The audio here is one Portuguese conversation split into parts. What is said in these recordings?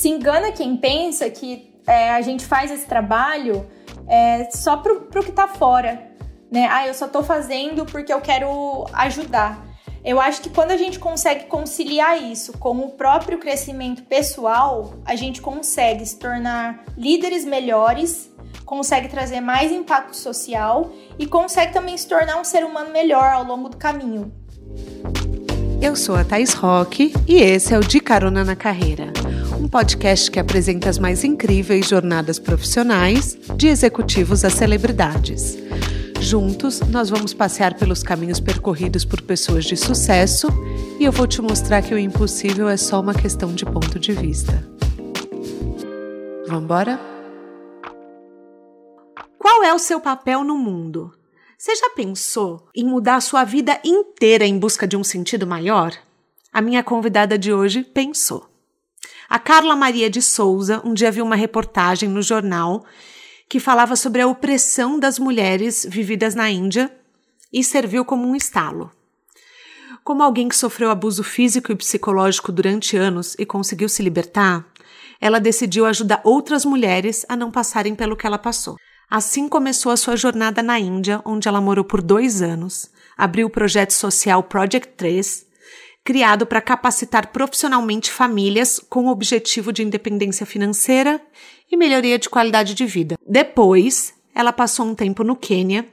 se engana quem pensa que é, a gente faz esse trabalho é, só pro, pro que tá fora, né? Ah, eu só tô fazendo porque eu quero ajudar. Eu acho que quando a gente consegue conciliar isso com o próprio crescimento pessoal, a gente consegue se tornar líderes melhores, consegue trazer mais impacto social e consegue também se tornar um ser humano melhor ao longo do caminho. Eu sou a Thais Roque e esse é o De Carona na Carreira, um podcast que apresenta as mais incríveis jornadas profissionais de executivos a celebridades. Juntos, nós vamos passear pelos caminhos percorridos por pessoas de sucesso e eu vou te mostrar que o impossível é só uma questão de ponto de vista. Vamos embora? Qual é o seu papel no mundo? Você já pensou em mudar a sua vida inteira em busca de um sentido maior? A minha convidada de hoje pensou. A Carla Maria de Souza um dia viu uma reportagem no jornal que falava sobre a opressão das mulheres vividas na Índia e serviu como um estalo. Como alguém que sofreu abuso físico e psicológico durante anos e conseguiu se libertar, ela decidiu ajudar outras mulheres a não passarem pelo que ela passou. Assim começou a sua jornada na Índia, onde ela morou por dois anos, abriu o projeto social Project 3, criado para capacitar profissionalmente famílias com o objetivo de independência financeira e melhoria de qualidade de vida. Depois, ela passou um tempo no Quênia,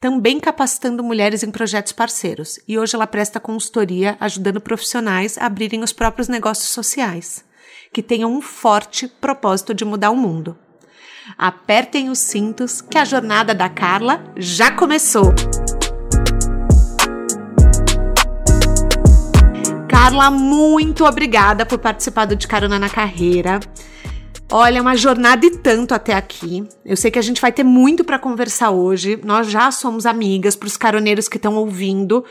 também capacitando mulheres em projetos parceiros, e hoje ela presta consultoria ajudando profissionais a abrirem os próprios negócios sociais, que tenham um forte propósito de mudar o mundo. Apertem os cintos que a jornada da Carla já começou! Carla, muito obrigada por participar do De Carona na Carreira. Olha, é uma jornada e tanto até aqui. Eu sei que a gente vai ter muito para conversar hoje. Nós já somos amigas para os caroneiros que estão ouvindo,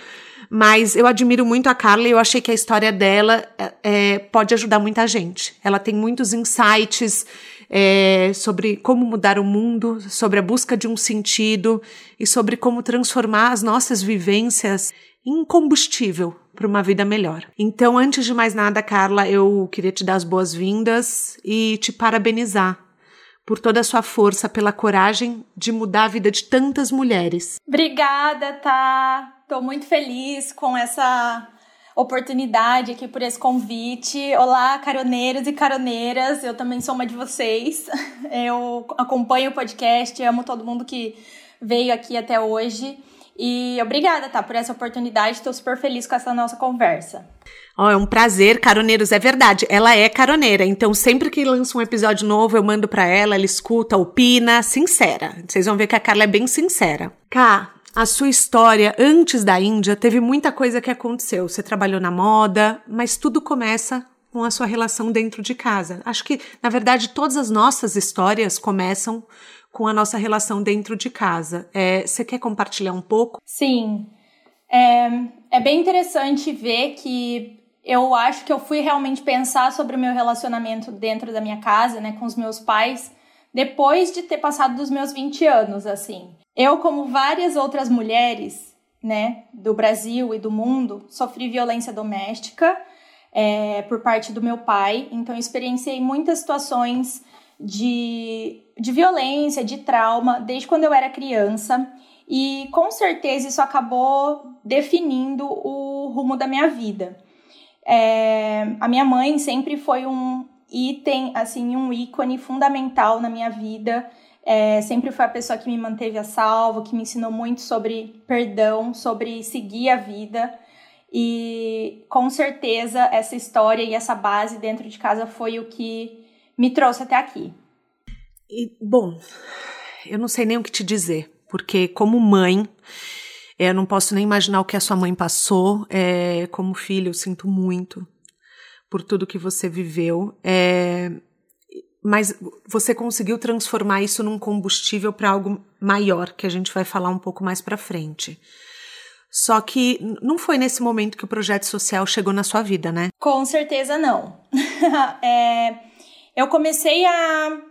mas eu admiro muito a Carla e eu achei que a história dela é, é, pode ajudar muita gente. Ela tem muitos insights é, sobre como mudar o mundo, sobre a busca de um sentido e sobre como transformar as nossas vivências em combustível para uma vida melhor. Então, antes de mais nada, Carla, eu queria te dar as boas-vindas e te parabenizar por toda a sua força, pela coragem de mudar a vida de tantas mulheres. Obrigada, tá? Tô muito feliz com essa oportunidade aqui por esse convite. Olá, caroneiros e caroneiras. Eu também sou uma de vocês. Eu acompanho o podcast, amo todo mundo que veio aqui até hoje. E obrigada, tá, por essa oportunidade. Estou super feliz com essa nossa conversa. Oh, é um prazer, caroneiros, é verdade. Ela é caroneira, então sempre que lança um episódio novo, eu mando para ela, ela escuta, opina, sincera. Vocês vão ver que a Carla é bem sincera. Cá, a sua história antes da Índia teve muita coisa que aconteceu. Você trabalhou na moda, mas tudo começa com a sua relação dentro de casa. Acho que, na verdade, todas as nossas histórias começam com a nossa relação dentro de casa. É, você quer compartilhar um pouco? Sim. É, é bem interessante ver que eu acho que eu fui realmente pensar sobre o meu relacionamento dentro da minha casa, né, com os meus pais, depois de ter passado dos meus 20 anos, assim. Eu, como várias outras mulheres, né, do Brasil e do mundo, sofri violência doméstica é, por parte do meu pai, então experienciei muitas situações de, de violência, de trauma, desde quando eu era criança. E com certeza isso acabou definindo o rumo da minha vida. É, a minha mãe sempre foi um item, assim, um ícone fundamental na minha vida. É, sempre foi a pessoa que me manteve a salvo, que me ensinou muito sobre perdão, sobre seguir a vida. E com certeza essa história e essa base dentro de casa foi o que me trouxe até aqui. E, bom, eu não sei nem o que te dizer, porque como mãe, eu não posso nem imaginar o que a sua mãe passou. É, como filho, eu sinto muito por tudo que você viveu. É, mas você conseguiu transformar isso num combustível para algo maior, que a gente vai falar um pouco mais para frente. Só que não foi nesse momento que o projeto social chegou na sua vida, né? Com certeza não. é, eu comecei a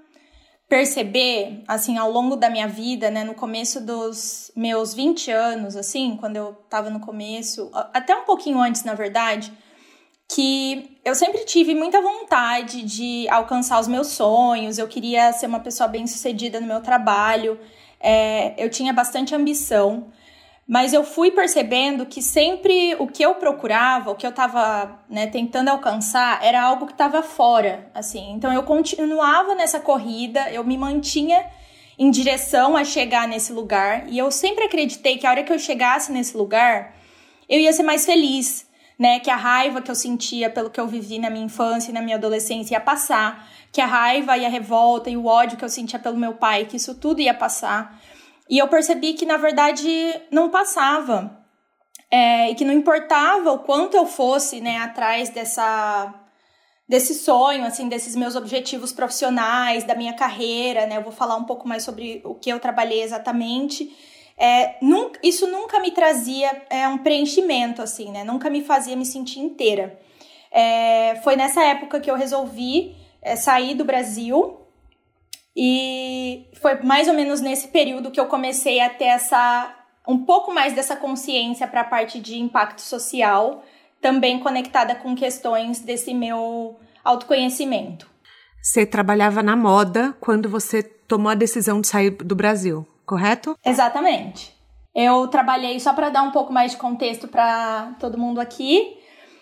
perceber, assim, ao longo da minha vida, né, no começo dos meus 20 anos, assim, quando eu tava no começo, até um pouquinho antes, na verdade, que eu sempre tive muita vontade de alcançar os meus sonhos, eu queria ser uma pessoa bem-sucedida no meu trabalho, é, eu tinha bastante ambição, mas eu fui percebendo que sempre o que eu procurava, o que eu estava né, tentando alcançar, era algo que estava fora, assim. Então eu continuava nessa corrida, eu me mantinha em direção a chegar nesse lugar, e eu sempre acreditei que a hora que eu chegasse nesse lugar, eu ia ser mais feliz, né? Que a raiva que eu sentia pelo que eu vivi na minha infância e na minha adolescência ia passar, que a raiva e a revolta e o ódio que eu sentia pelo meu pai, que isso tudo ia passar. E eu percebi que, na verdade, não passava. É, e que não importava o quanto eu fosse, né, atrás dessa desse sonho, assim, desses meus objetivos profissionais, da minha carreira, né? Eu vou falar um pouco mais sobre o que eu trabalhei exatamente. É, nunca, isso nunca me trazia é, um preenchimento, assim, né? Nunca me fazia me sentir inteira. É, foi nessa época que eu resolvi é, sair do Brasil e foi mais ou menos nesse período que eu comecei a ter essa um pouco mais dessa consciência para a parte de impacto social, também conectada com questões desse meu autoconhecimento. Você trabalhava na moda quando você tomou a decisão de sair do Brasil, correto? Exatamente. Eu trabalhei só para dar um pouco mais de contexto para todo mundo aqui.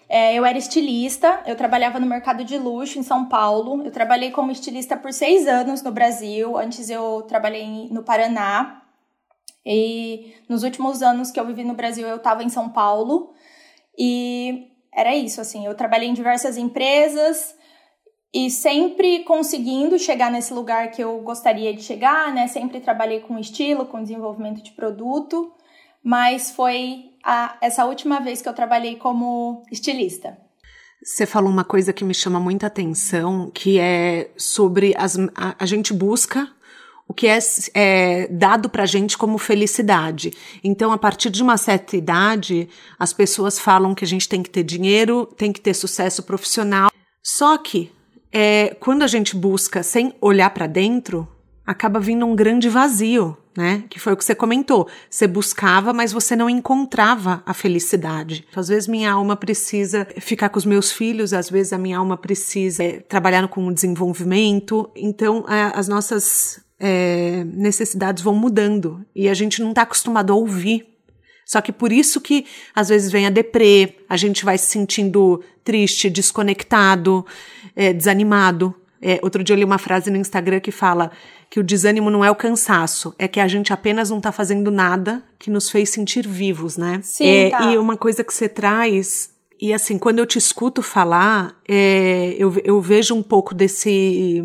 É, eu era estilista, eu trabalhava no mercado de luxo em São Paulo. Eu trabalhei como estilista por seis anos no Brasil. Antes eu trabalhei no Paraná. E nos últimos anos que eu vivi no Brasil, eu estava em São Paulo. E era isso, assim. Eu trabalhei em diversas empresas e sempre conseguindo chegar nesse lugar que eu gostaria de chegar, né? Sempre trabalhei com estilo, com desenvolvimento de produto. Mas foi a, essa última vez que eu trabalhei como estilista. Você falou uma coisa que me chama muita atenção, que é sobre as, a, a gente busca o que é, é dado pra gente como felicidade. Então, a partir de uma certa idade, as pessoas falam que a gente tem que ter dinheiro, tem que ter sucesso profissional. Só que, é, quando a gente busca sem olhar para dentro, acaba vindo um grande vazio né? Que foi o que você comentou. Você buscava, mas você não encontrava a felicidade. Às vezes minha alma precisa ficar com os meus filhos, às vezes a minha alma precisa é, trabalhar com o desenvolvimento. Então, é, as nossas é, necessidades vão mudando e a gente não está acostumado a ouvir. Só que por isso que às vezes vem a deprê, a gente vai se sentindo triste, desconectado, é, desanimado. É, outro dia eu li uma frase no Instagram que fala que o desânimo não é o cansaço, é que a gente apenas não tá fazendo nada que nos fez sentir vivos, né? Sim, é, tá. E uma coisa que você traz, e assim, quando eu te escuto falar, é, eu, eu vejo um pouco desse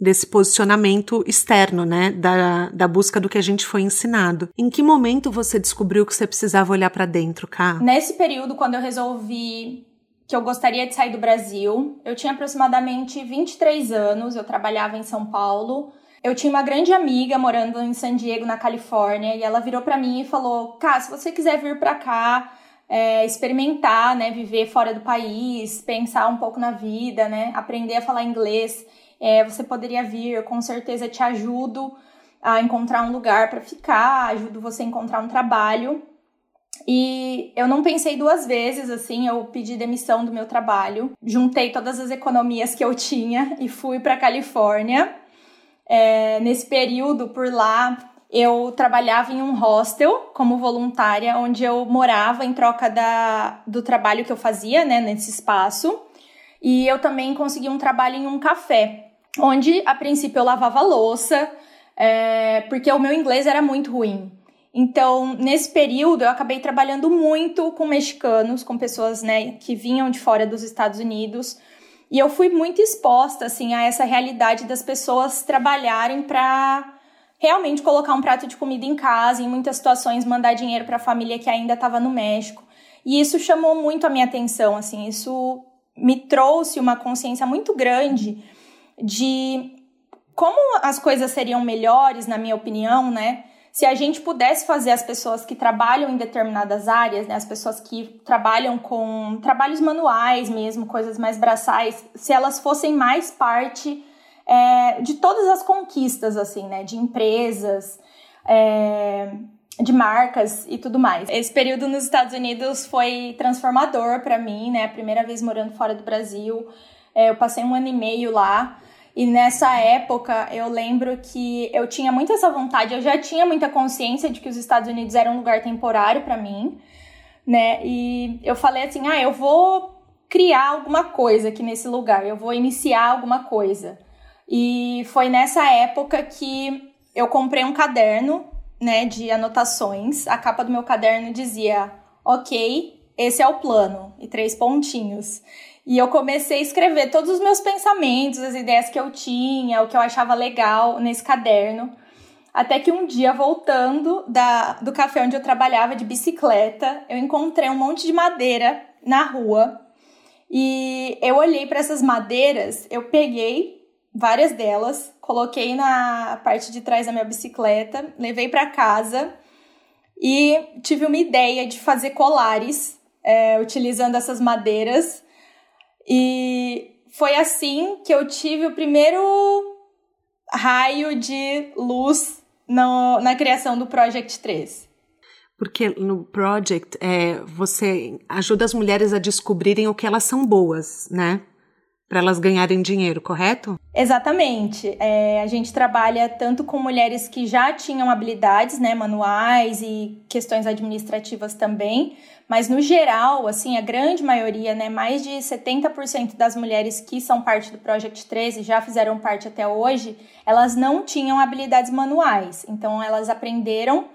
desse posicionamento externo, né, da, da busca do que a gente foi ensinado. Em que momento você descobriu que você precisava olhar para dentro, cá? Nesse período, quando eu resolvi que eu gostaria de sair do Brasil, eu tinha aproximadamente 23 anos, eu trabalhava em São Paulo, eu tinha uma grande amiga morando em San Diego, na Califórnia, e ela virou para mim e falou: Cá, se você quiser vir para cá, é, experimentar, né, viver fora do país, pensar um pouco na vida, né, aprender a falar inglês, é, você poderia vir, eu com certeza te ajudo a encontrar um lugar para ficar, ajudo você a encontrar um trabalho. E eu não pensei duas vezes, assim, eu pedi demissão do meu trabalho, juntei todas as economias que eu tinha e fui para Califórnia. É, nesse período por lá, eu trabalhava em um hostel como voluntária, onde eu morava em troca da, do trabalho que eu fazia né, nesse espaço. E eu também consegui um trabalho em um café, onde a princípio eu lavava louça, é, porque o meu inglês era muito ruim. Então, nesse período, eu acabei trabalhando muito com mexicanos, com pessoas né, que vinham de fora dos Estados Unidos, e eu fui muito exposta assim a essa realidade das pessoas trabalharem para realmente colocar um prato de comida em casa, em muitas situações mandar dinheiro para a família que ainda estava no México. E isso chamou muito a minha atenção, assim, isso me trouxe uma consciência muito grande de como as coisas seriam melhores, na minha opinião, né? Se a gente pudesse fazer as pessoas que trabalham em determinadas áreas, né, as pessoas que trabalham com trabalhos manuais mesmo, coisas mais braçais, se elas fossem mais parte é, de todas as conquistas, assim, né, de empresas, é, de marcas e tudo mais. Esse período nos Estados Unidos foi transformador para mim, né? A primeira vez morando fora do Brasil. É, eu passei um ano e meio lá. E nessa época eu lembro que eu tinha muito essa vontade, eu já tinha muita consciência de que os Estados Unidos era um lugar temporário para mim, né? E eu falei assim: "Ah, eu vou criar alguma coisa aqui nesse lugar, eu vou iniciar alguma coisa". E foi nessa época que eu comprei um caderno, né, de anotações. A capa do meu caderno dizia: "OK, esse é o plano" e três pontinhos. E eu comecei a escrever todos os meus pensamentos, as ideias que eu tinha, o que eu achava legal nesse caderno. Até que um dia, voltando da, do café onde eu trabalhava de bicicleta, eu encontrei um monte de madeira na rua. E eu olhei para essas madeiras, eu peguei várias delas, coloquei na parte de trás da minha bicicleta, levei para casa e tive uma ideia de fazer colares é, utilizando essas madeiras e foi assim que eu tive o primeiro raio de luz no, na criação do Project 3. Porque no Project é, você ajuda as mulheres a descobrirem o que elas são boas, né? para elas ganharem dinheiro, correto? Exatamente. É, a gente trabalha tanto com mulheres que já tinham habilidades, né, manuais e questões administrativas também, mas no geral, assim, a grande maioria, né, mais de 70% das mulheres que são parte do Project 13 já fizeram parte até hoje, elas não tinham habilidades manuais. Então elas aprenderam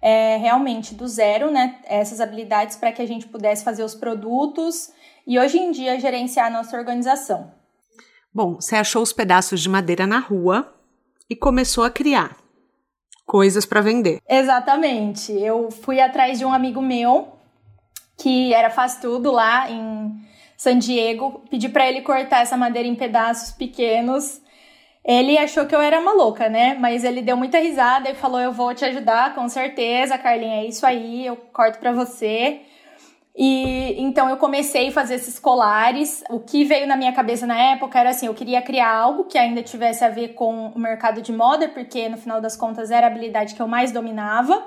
é, realmente do zero, né, essas habilidades para que a gente pudesse fazer os produtos e hoje em dia gerenciar a nossa organização. Bom, você achou os pedaços de madeira na rua e começou a criar coisas para vender. Exatamente. Eu fui atrás de um amigo meu que era faz tudo lá em San Diego, pedi para ele cortar essa madeira em pedaços pequenos. Ele achou que eu era maluca, né? Mas ele deu muita risada e falou: "Eu vou te ajudar, com certeza, Carlinha, é isso aí, eu corto para você". E então eu comecei a fazer esses colares. O que veio na minha cabeça na época era assim: eu queria criar algo que ainda tivesse a ver com o mercado de moda, porque no final das contas era a habilidade que eu mais dominava,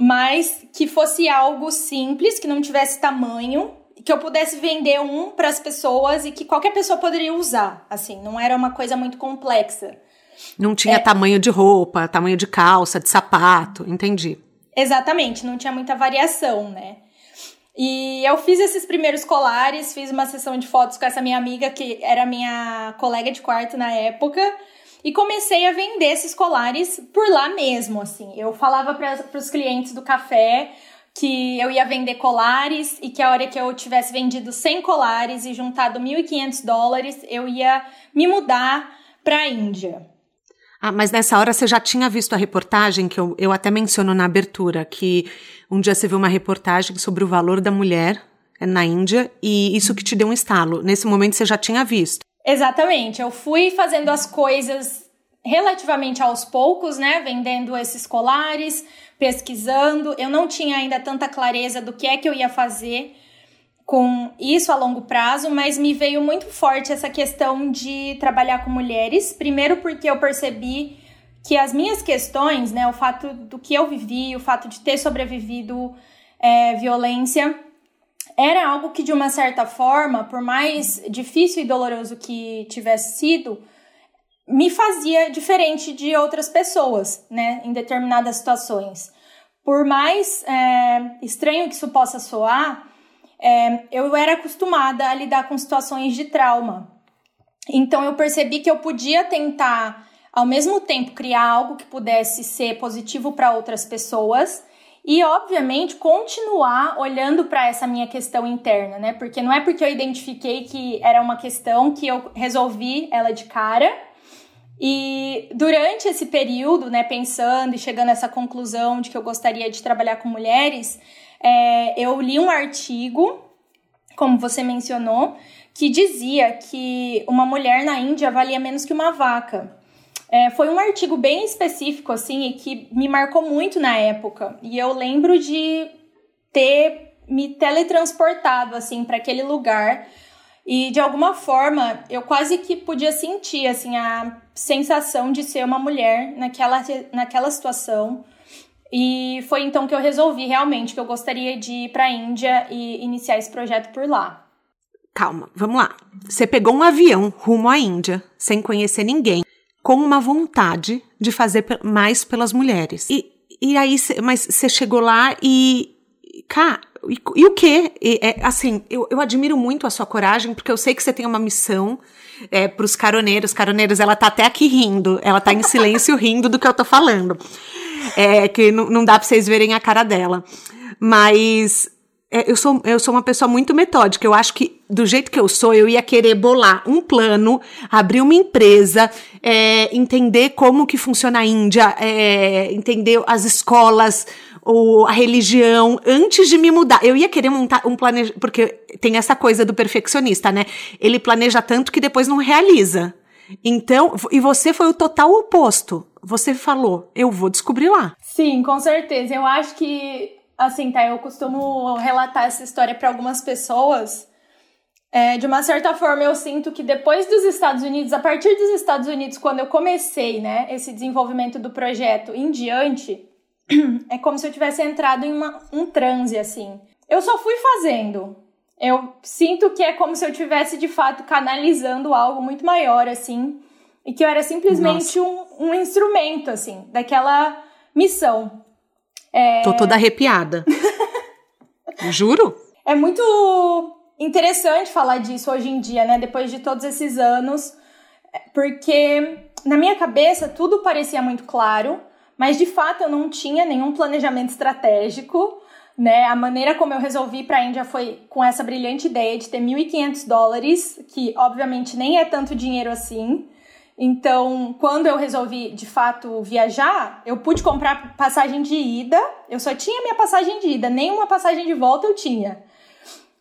mas que fosse algo simples, que não tivesse tamanho, que eu pudesse vender um para as pessoas e que qualquer pessoa poderia usar. Assim, não era uma coisa muito complexa. Não tinha é, tamanho de roupa, tamanho de calça, de sapato, entendi. Exatamente, não tinha muita variação, né? E eu fiz esses primeiros colares, fiz uma sessão de fotos com essa minha amiga, que era minha colega de quarto na época, e comecei a vender esses colares por lá mesmo, assim. Eu falava para os clientes do café que eu ia vender colares e que a hora que eu tivesse vendido 100 colares e juntado 1.500 dólares, eu ia me mudar para a Índia. Ah, mas nessa hora você já tinha visto a reportagem que eu, eu até menciono na abertura, que um dia você viu uma reportagem sobre o valor da mulher na Índia e isso que te deu um estalo. Nesse momento você já tinha visto. Exatamente. Eu fui fazendo as coisas relativamente aos poucos, né? Vendendo esses colares, pesquisando. Eu não tinha ainda tanta clareza do que é que eu ia fazer com isso a longo prazo, mas me veio muito forte essa questão de trabalhar com mulheres. Primeiro, porque eu percebi que as minhas questões, né, o fato do que eu vivi, o fato de ter sobrevivido é, violência, era algo que de uma certa forma, por mais difícil e doloroso que tivesse sido, me fazia diferente de outras pessoas, né, em determinadas situações. Por mais é, estranho que isso possa soar, é, eu era acostumada a lidar com situações de trauma. Então eu percebi que eu podia tentar, ao mesmo tempo, criar algo que pudesse ser positivo para outras pessoas e, obviamente, continuar olhando para essa minha questão interna, né? Porque não é porque eu identifiquei que era uma questão que eu resolvi ela de cara. E durante esse período, né, pensando e chegando a essa conclusão de que eu gostaria de trabalhar com mulheres, é, eu li um artigo, como você mencionou, que dizia que uma mulher na Índia valia menos que uma vaca. É, foi um artigo bem específico, assim, e que me marcou muito na época. E eu lembro de ter me teletransportado, assim, para aquele lugar. E de alguma forma eu quase que podia sentir, assim, a sensação de ser uma mulher naquela, naquela situação E foi então que eu resolvi realmente que eu gostaria de ir para a Índia e iniciar esse projeto por lá. Calma, vamos lá. Você pegou um avião rumo à Índia, sem conhecer ninguém, com uma vontade de fazer mais pelas mulheres. E, e aí, mas você chegou lá e. Cara, e, e o quê? E, é, assim, eu, eu admiro muito a sua coragem, porque eu sei que você tem uma missão é, para os caroneiros. Caroneiros, ela tá até aqui rindo, ela tá em silêncio rindo do que eu tô falando. É, que não, não dá para vocês verem a cara dela. Mas eu, sou, eu sou uma pessoa muito metódica. Eu acho que, do jeito que eu sou, eu ia querer bolar um plano, abrir uma empresa, é, entender como que funciona a Índia, é, entender as escolas, ou a religião, antes de me mudar. Eu ia querer montar um planejamento, porque tem essa coisa do perfeccionista, né? Ele planeja tanto que depois não realiza. Então, e você foi o total oposto. Você falou, eu vou descobrir lá. Sim, com certeza. Eu acho que, assim, tá, eu costumo relatar essa história para algumas pessoas. É, de uma certa forma, eu sinto que depois dos Estados Unidos, a partir dos Estados Unidos, quando eu comecei, né, esse desenvolvimento do projeto em diante, é como se eu tivesse entrado em uma, um transe, assim. Eu só fui fazendo. Eu sinto que é como se eu tivesse, de fato, canalizando algo muito maior, assim. E que eu era simplesmente um, um, instrumento, assim, daquela missão. É... Tô toda arrepiada. Juro? É muito interessante falar disso hoje em dia, né? Depois de todos esses anos. Porque na minha cabeça tudo parecia muito claro mas de fato eu não tinha nenhum planejamento estratégico. Né? A maneira como eu resolvi para a Índia foi com essa brilhante ideia de ter 1.500 dólares, que obviamente nem é tanto dinheiro assim. Então, quando eu resolvi de fato viajar, eu pude comprar passagem de ida. Eu só tinha minha passagem de ida, nenhuma passagem de volta eu tinha.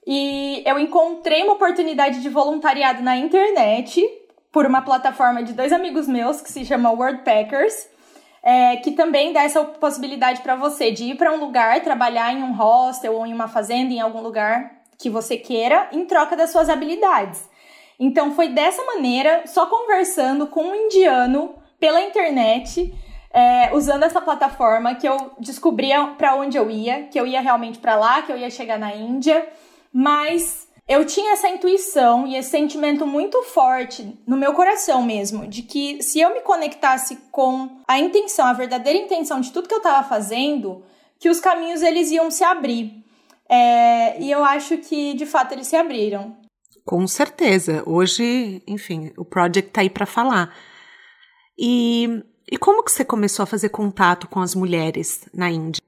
E eu encontrei uma oportunidade de voluntariado na internet por uma plataforma de dois amigos meus que se chama Worldpackers é, que também dá essa possibilidade para você de ir para um lugar, trabalhar em um hostel ou em uma fazenda, em algum lugar que você queira, em troca das suas habilidades. Então foi dessa maneira, só conversando com um indiano pela internet, é, usando essa plataforma, que eu descobria para onde eu ia, que eu ia realmente para lá, que eu ia chegar na Índia, mas eu tinha essa intuição e esse sentimento muito forte no meu coração mesmo, de que se eu me conectasse com a intenção, a verdadeira intenção de tudo que eu estava fazendo, que os caminhos eles iam se abrir. É, e eu acho que de fato eles se abriram. Com certeza. Hoje, enfim, o project tá aí para falar. E, e como que você começou a fazer contato com as mulheres na Índia?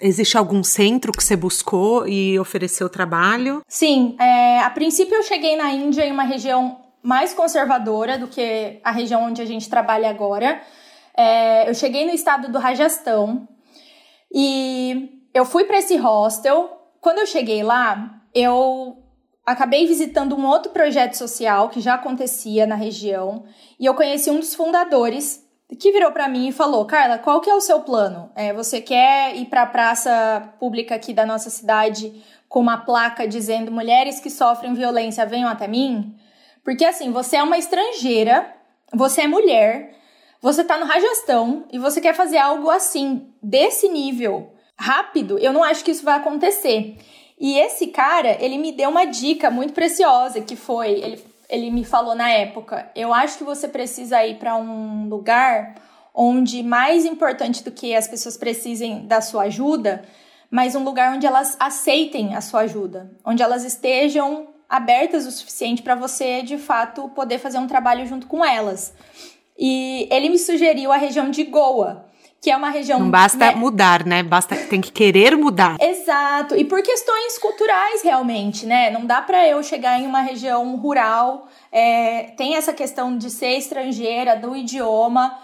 Existe algum centro que você buscou e ofereceu trabalho? Sim, é, a princípio eu cheguei na Índia em uma região mais conservadora do que a região onde a gente trabalha agora. É, eu cheguei no estado do Rajastão e eu fui para esse hostel. Quando eu cheguei lá, eu acabei visitando um outro projeto social que já acontecia na região e eu conheci um dos fundadores que virou para mim e falou: Carla, qual que é o seu plano? É, você quer ir para a praça pública aqui da nossa cidade com uma placa dizendo mulheres que sofrem violência venham até mim? Porque assim, você é uma estrangeira, você é mulher, você tá no Rajastão e você quer fazer algo assim, desse nível, rápido, eu não acho que isso vai acontecer. E esse cara, ele me deu uma dica muito preciosa, que foi, ele ele me falou na época: eu acho que você precisa ir para um lugar onde mais importante do que as pessoas precisem da sua ajuda, mas um lugar onde elas aceitem a sua ajuda, onde elas estejam abertas o suficiente para você de fato poder fazer um trabalho junto com elas. E ele me sugeriu a região de Goa, que é uma região. Não basta né? mudar, né? Basta tem que querer mudar. Exato. E por questões culturais, realmente, né? Não dá para eu chegar em uma região rural. É, tem essa questão de ser estrangeira, do idioma.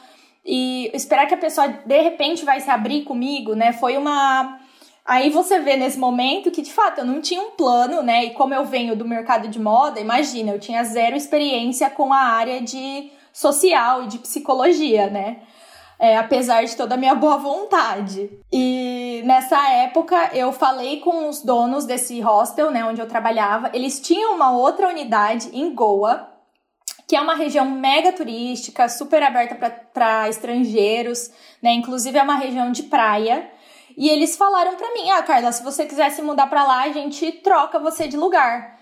E esperar que a pessoa de repente vai se abrir comigo, né? Foi uma. Aí você vê nesse momento que de fato eu não tinha um plano, né? E como eu venho do mercado de moda, imagina, eu tinha zero experiência com a área de social e de psicologia, né? É, apesar de toda a minha boa vontade. E nessa época eu falei com os donos desse hostel, né, onde eu trabalhava. Eles tinham uma outra unidade em Goa, que é uma região mega turística, super aberta para estrangeiros, né? Inclusive é uma região de praia. E eles falaram para mim: "Ah, Carla, se você quiser se mudar para lá, a gente troca você de lugar"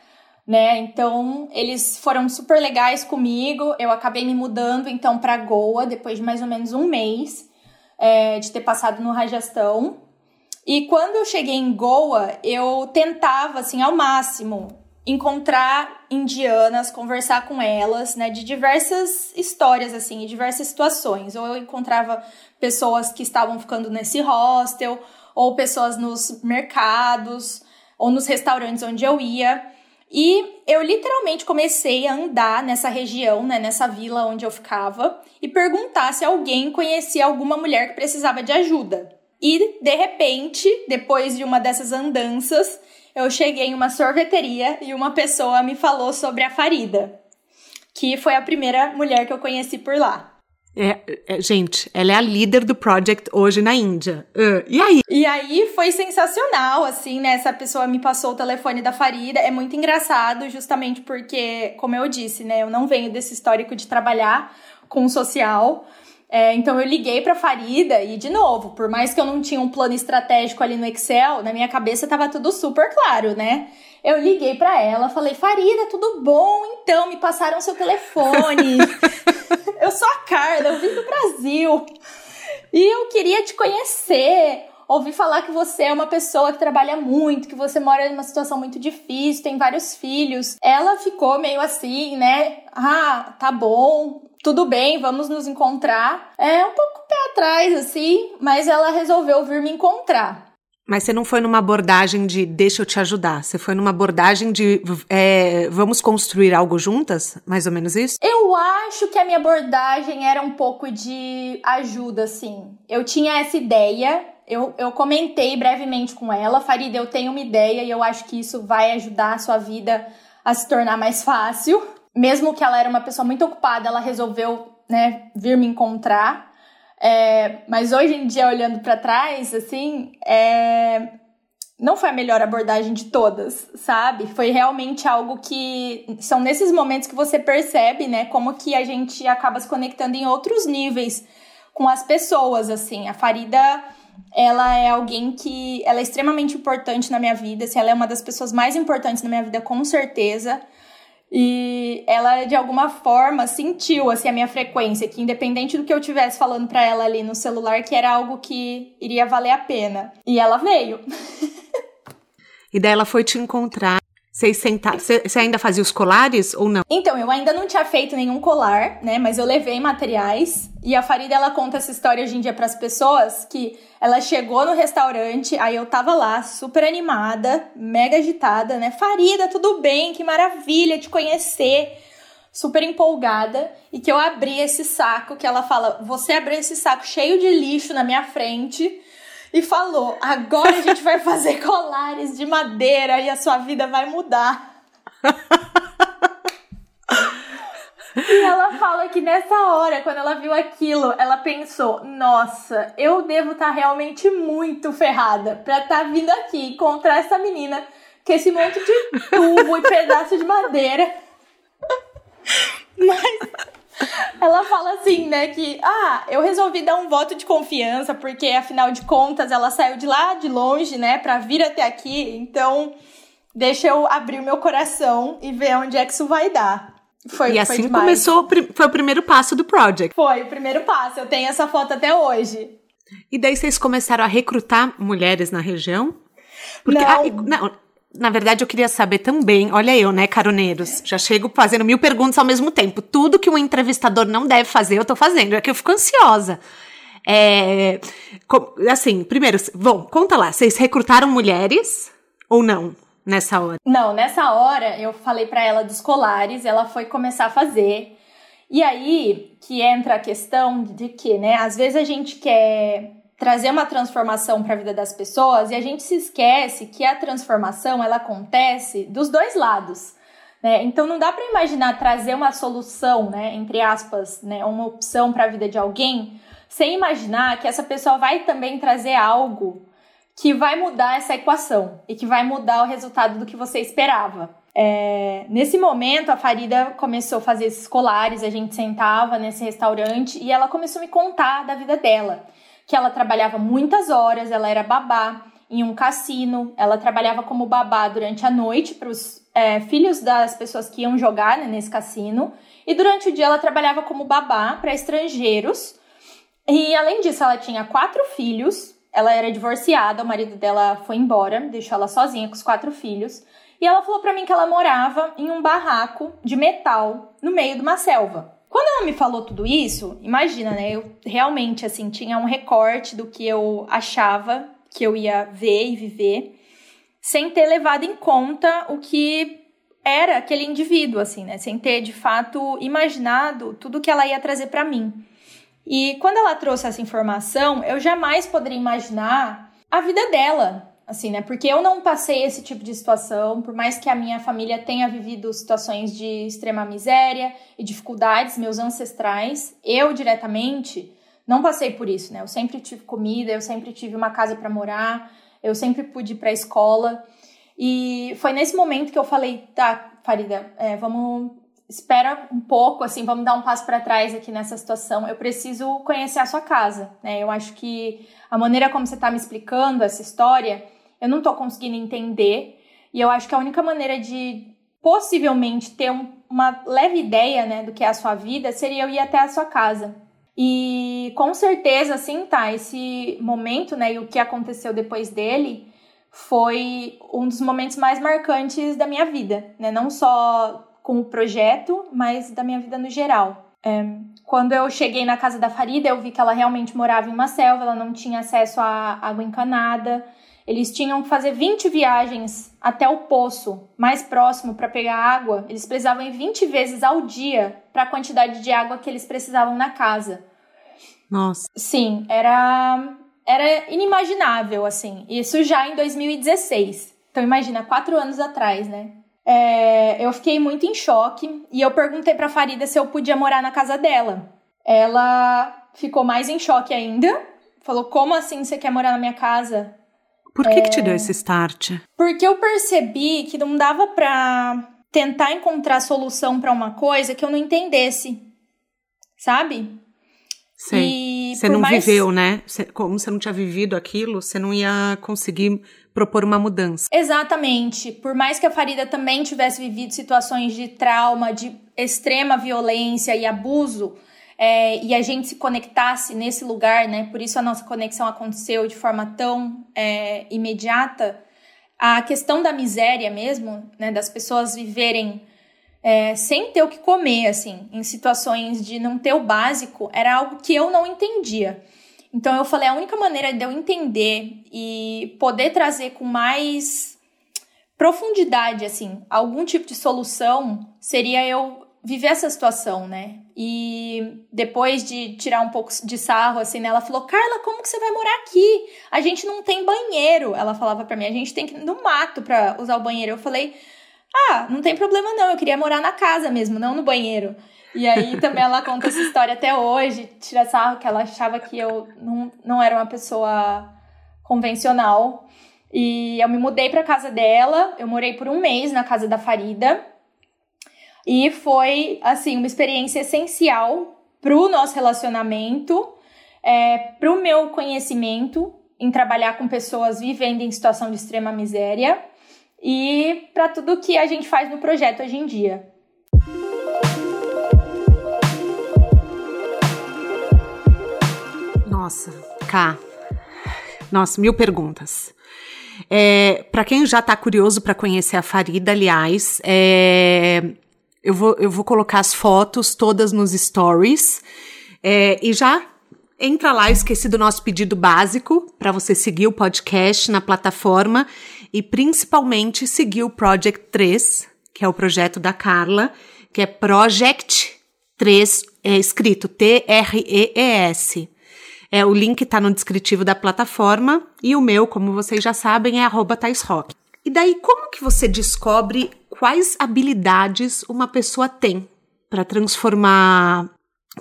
né? Então, eles foram super legais comigo. Eu acabei me mudando então para Goa depois de mais ou menos um mês é, de ter passado no Rajastão. E quando eu cheguei em Goa, eu tentava assim ao máximo encontrar indianas, conversar com elas, né, de diversas histórias assim, de diversas situações. Ou eu encontrava pessoas que estavam ficando nesse hostel, ou pessoas nos mercados, ou nos restaurantes onde eu ia. E eu literalmente comecei a andar nessa região, né, nessa vila onde eu ficava, e perguntar se alguém conhecia alguma mulher que precisava de ajuda. E de repente, depois de uma dessas andanças, eu cheguei em uma sorveteria e uma pessoa me falou sobre a Farida, que foi a primeira mulher que eu conheci por lá. É, é, gente, ela é a líder do project hoje na Índia. Uh, e aí? E aí foi sensacional, assim, né? Essa pessoa me passou o telefone da Farida. É muito engraçado, justamente porque, como eu disse, né? Eu não venho desse histórico de trabalhar com social. É, então eu liguei para Farida e, de novo, por mais que eu não tinha um plano estratégico ali no Excel, na minha cabeça tava tudo super claro, né? Eu liguei para ela, falei: Farida, tudo bom? Então, me passaram seu telefone. eu sou a Carla, eu vim do Brasil. E eu queria te conhecer. Ouvi falar que você é uma pessoa que trabalha muito, que você mora em uma situação muito difícil, tem vários filhos. Ela ficou meio assim, né? Ah, tá bom, tudo bem, vamos nos encontrar. É um pouco pé atrás, assim, mas ela resolveu vir me encontrar. Mas você não foi numa abordagem de deixa eu te ajudar. Você foi numa abordagem de é, vamos construir algo juntas? Mais ou menos isso? Acho que a minha abordagem era um pouco de ajuda, assim. Eu tinha essa ideia, eu, eu comentei brevemente com ela, Farida, eu tenho uma ideia e eu acho que isso vai ajudar a sua vida a se tornar mais fácil. Mesmo que ela era uma pessoa muito ocupada, ela resolveu né, vir me encontrar. É, mas hoje em dia, olhando para trás, assim, é, não foi a melhor abordagem de todas, sabe? Foi realmente algo que são nesses momentos que você percebe, né, como que a gente acaba se conectando em outros níveis com as pessoas, assim. A Farida, ela é alguém que ela é extremamente importante na minha vida, assim, ela é uma das pessoas mais importantes na minha vida, com certeza. E ela, de alguma forma, sentiu assim, a minha frequência, que independente do que eu tivesse falando para ela ali no celular, que era algo que iria valer a pena. E ela veio. e daí ela foi te encontrar. Vocês sentaram. Você ainda fazia os colares ou não? Então, eu ainda não tinha feito nenhum colar, né? Mas eu levei materiais. E a Farida, ela conta essa história hoje em dia para as pessoas que ela chegou no restaurante, aí eu tava lá, super animada, mega agitada, né? Farida, tudo bem? Que maravilha te conhecer. Super empolgada. E que eu abri esse saco, que ela fala: Você abriu esse saco cheio de lixo na minha frente e falou: agora a gente vai fazer colares de madeira e a sua vida vai mudar. E ela fala que nessa hora, quando ela viu aquilo, ela pensou: nossa, eu devo estar tá realmente muito ferrada pra estar tá vindo aqui encontrar essa menina com esse monte de tubo e pedaço de madeira. Mas ela fala assim, né, que ah, eu resolvi dar um voto de confiança, porque afinal de contas ela saiu de lá de longe, né, pra vir até aqui, então deixa eu abrir o meu coração e ver onde é que isso vai dar. Foi, e assim foi começou, foi o primeiro passo do project. Foi o primeiro passo, eu tenho essa foto até hoje. E daí vocês começaram a recrutar mulheres na região? Porque, não. Ah, não na verdade, eu queria saber também, olha eu, né, caroneiros, já chego fazendo mil perguntas ao mesmo tempo. Tudo que um entrevistador não deve fazer, eu tô fazendo, é que eu fico ansiosa. É, assim, primeiro, bom, conta lá, vocês recrutaram mulheres ou não nessa hora? Não, nessa hora eu falei para ela dos colares, ela foi começar a fazer. E aí que entra a questão de que, né, às vezes a gente quer trazer uma transformação para a vida das pessoas e a gente se esquece que a transformação ela acontece dos dois lados. Né? Então não dá para imaginar trazer uma solução, né, entre aspas, né, uma opção para a vida de alguém, sem imaginar que essa pessoa vai também trazer algo que vai mudar essa equação e que vai mudar o resultado do que você esperava. É, nesse momento, a Farida começou a fazer esses colares, a gente sentava nesse restaurante e ela começou a me contar da vida dela que ela trabalhava muitas horas, ela era babá em um cassino, ela trabalhava como babá durante a noite para os é, filhos das pessoas que iam jogar né, nesse cassino, e durante o dia ela trabalhava como babá para estrangeiros. E além disso, ela tinha quatro filhos, ela era divorciada, o marido dela foi embora, deixou ela sozinha com os quatro filhos. E ela falou para mim que ela morava em um barraco de metal no meio de uma selva. Quando ela me falou tudo isso, imagina, né? Eu realmente assim tinha um recorte do que eu achava que eu ia ver e viver, sem ter levado em conta o que era aquele indivíduo, assim, né? Sem ter de fato imaginado tudo que ela ia trazer para mim. E quando ela trouxe essa informação, eu jamais poderia imaginar a vida dela, assim, né? Porque eu não passei esse tipo de situação, por mais que a minha família tenha vivido situações de extrema miséria e dificuldades, meus ancestrais, eu diretamente não passei por isso, né? Eu sempre tive comida, eu sempre tive uma casa para morar, eu sempre pude ir para a escola. E foi nesse momento que eu falei, tá, Farida, é, vamos espera um pouco, assim, vamos dar um passo para trás aqui nessa situação. Eu preciso conhecer a sua casa, né? Eu acho que a maneira como você está me explicando essa história, eu não estou conseguindo entender. E eu acho que a única maneira de possivelmente ter um, uma leve ideia, né, do que é a sua vida seria eu ir até a sua casa. E com certeza, assim, tá, esse momento, né, e o que aconteceu depois dele foi um dos momentos mais marcantes da minha vida, né? Não só com o projeto, mas da minha vida no geral. É, quando eu cheguei na casa da Farida, eu vi que ela realmente morava em uma selva, ela não tinha acesso a água encanada. Eles tinham que fazer 20 viagens até o poço mais próximo para pegar água. Eles precisavam ir 20 vezes ao dia para a quantidade de água que eles precisavam na casa. Nossa. Sim, era era inimaginável assim. Isso já em 2016. Então imagina, quatro anos atrás, né? É, eu fiquei muito em choque e eu perguntei para Farida se eu podia morar na casa dela. Ela ficou mais em choque ainda. Falou: Como assim você quer morar na minha casa? Por que, é... que te deu esse start? Porque eu percebi que não dava pra tentar encontrar solução para uma coisa que eu não entendesse. Sabe? Sei. você não mais... viveu, né? como você não tinha vivido aquilo, você não ia conseguir propor uma mudança. Exatamente. Por mais que a Farida também tivesse vivido situações de trauma, de extrema violência e abuso, é, e a gente se conectasse nesse lugar, né? Por isso a nossa conexão aconteceu de forma tão é, imediata. A questão da miséria mesmo, né? Das pessoas viverem é, sem ter o que comer, assim, em situações de não ter o básico, era algo que eu não entendia. Então eu falei, a única maneira de eu entender e poder trazer com mais profundidade, assim, algum tipo de solução seria eu viver essa situação, né? E depois de tirar um pouco de sarro, assim, né, ela falou: Carla, como que você vai morar aqui? A gente não tem banheiro. Ela falava para mim: a gente tem que ir no mato pra usar o banheiro. Eu falei: ah, não tem problema não, eu queria morar na casa mesmo, não no banheiro. E aí também ela conta essa história até hoje, tira sarro que ela achava que eu não, não era uma pessoa convencional. E eu me mudei para casa dela, eu morei por um mês na casa da Farida. E foi, assim, uma experiência essencial pro nosso relacionamento, é, pro meu conhecimento em trabalhar com pessoas vivendo em situação de extrema miséria e para tudo que a gente faz no projeto hoje em dia. Nossa, Cá. Nossa, mil perguntas. É, para quem já está curioso para conhecer a Farida, aliás, é, eu, vou, eu vou colocar as fotos todas nos stories. É, e já entra lá, esqueci do nosso pedido básico para você seguir o podcast na plataforma e principalmente seguir o Project 3, que é o projeto da Carla, que é Project 3, é escrito T-R-E-E-S. É, o link está no descritivo da plataforma e o meu, como vocês já sabem, é arroba Rock. E daí, como que você descobre quais habilidades uma pessoa tem para transformar,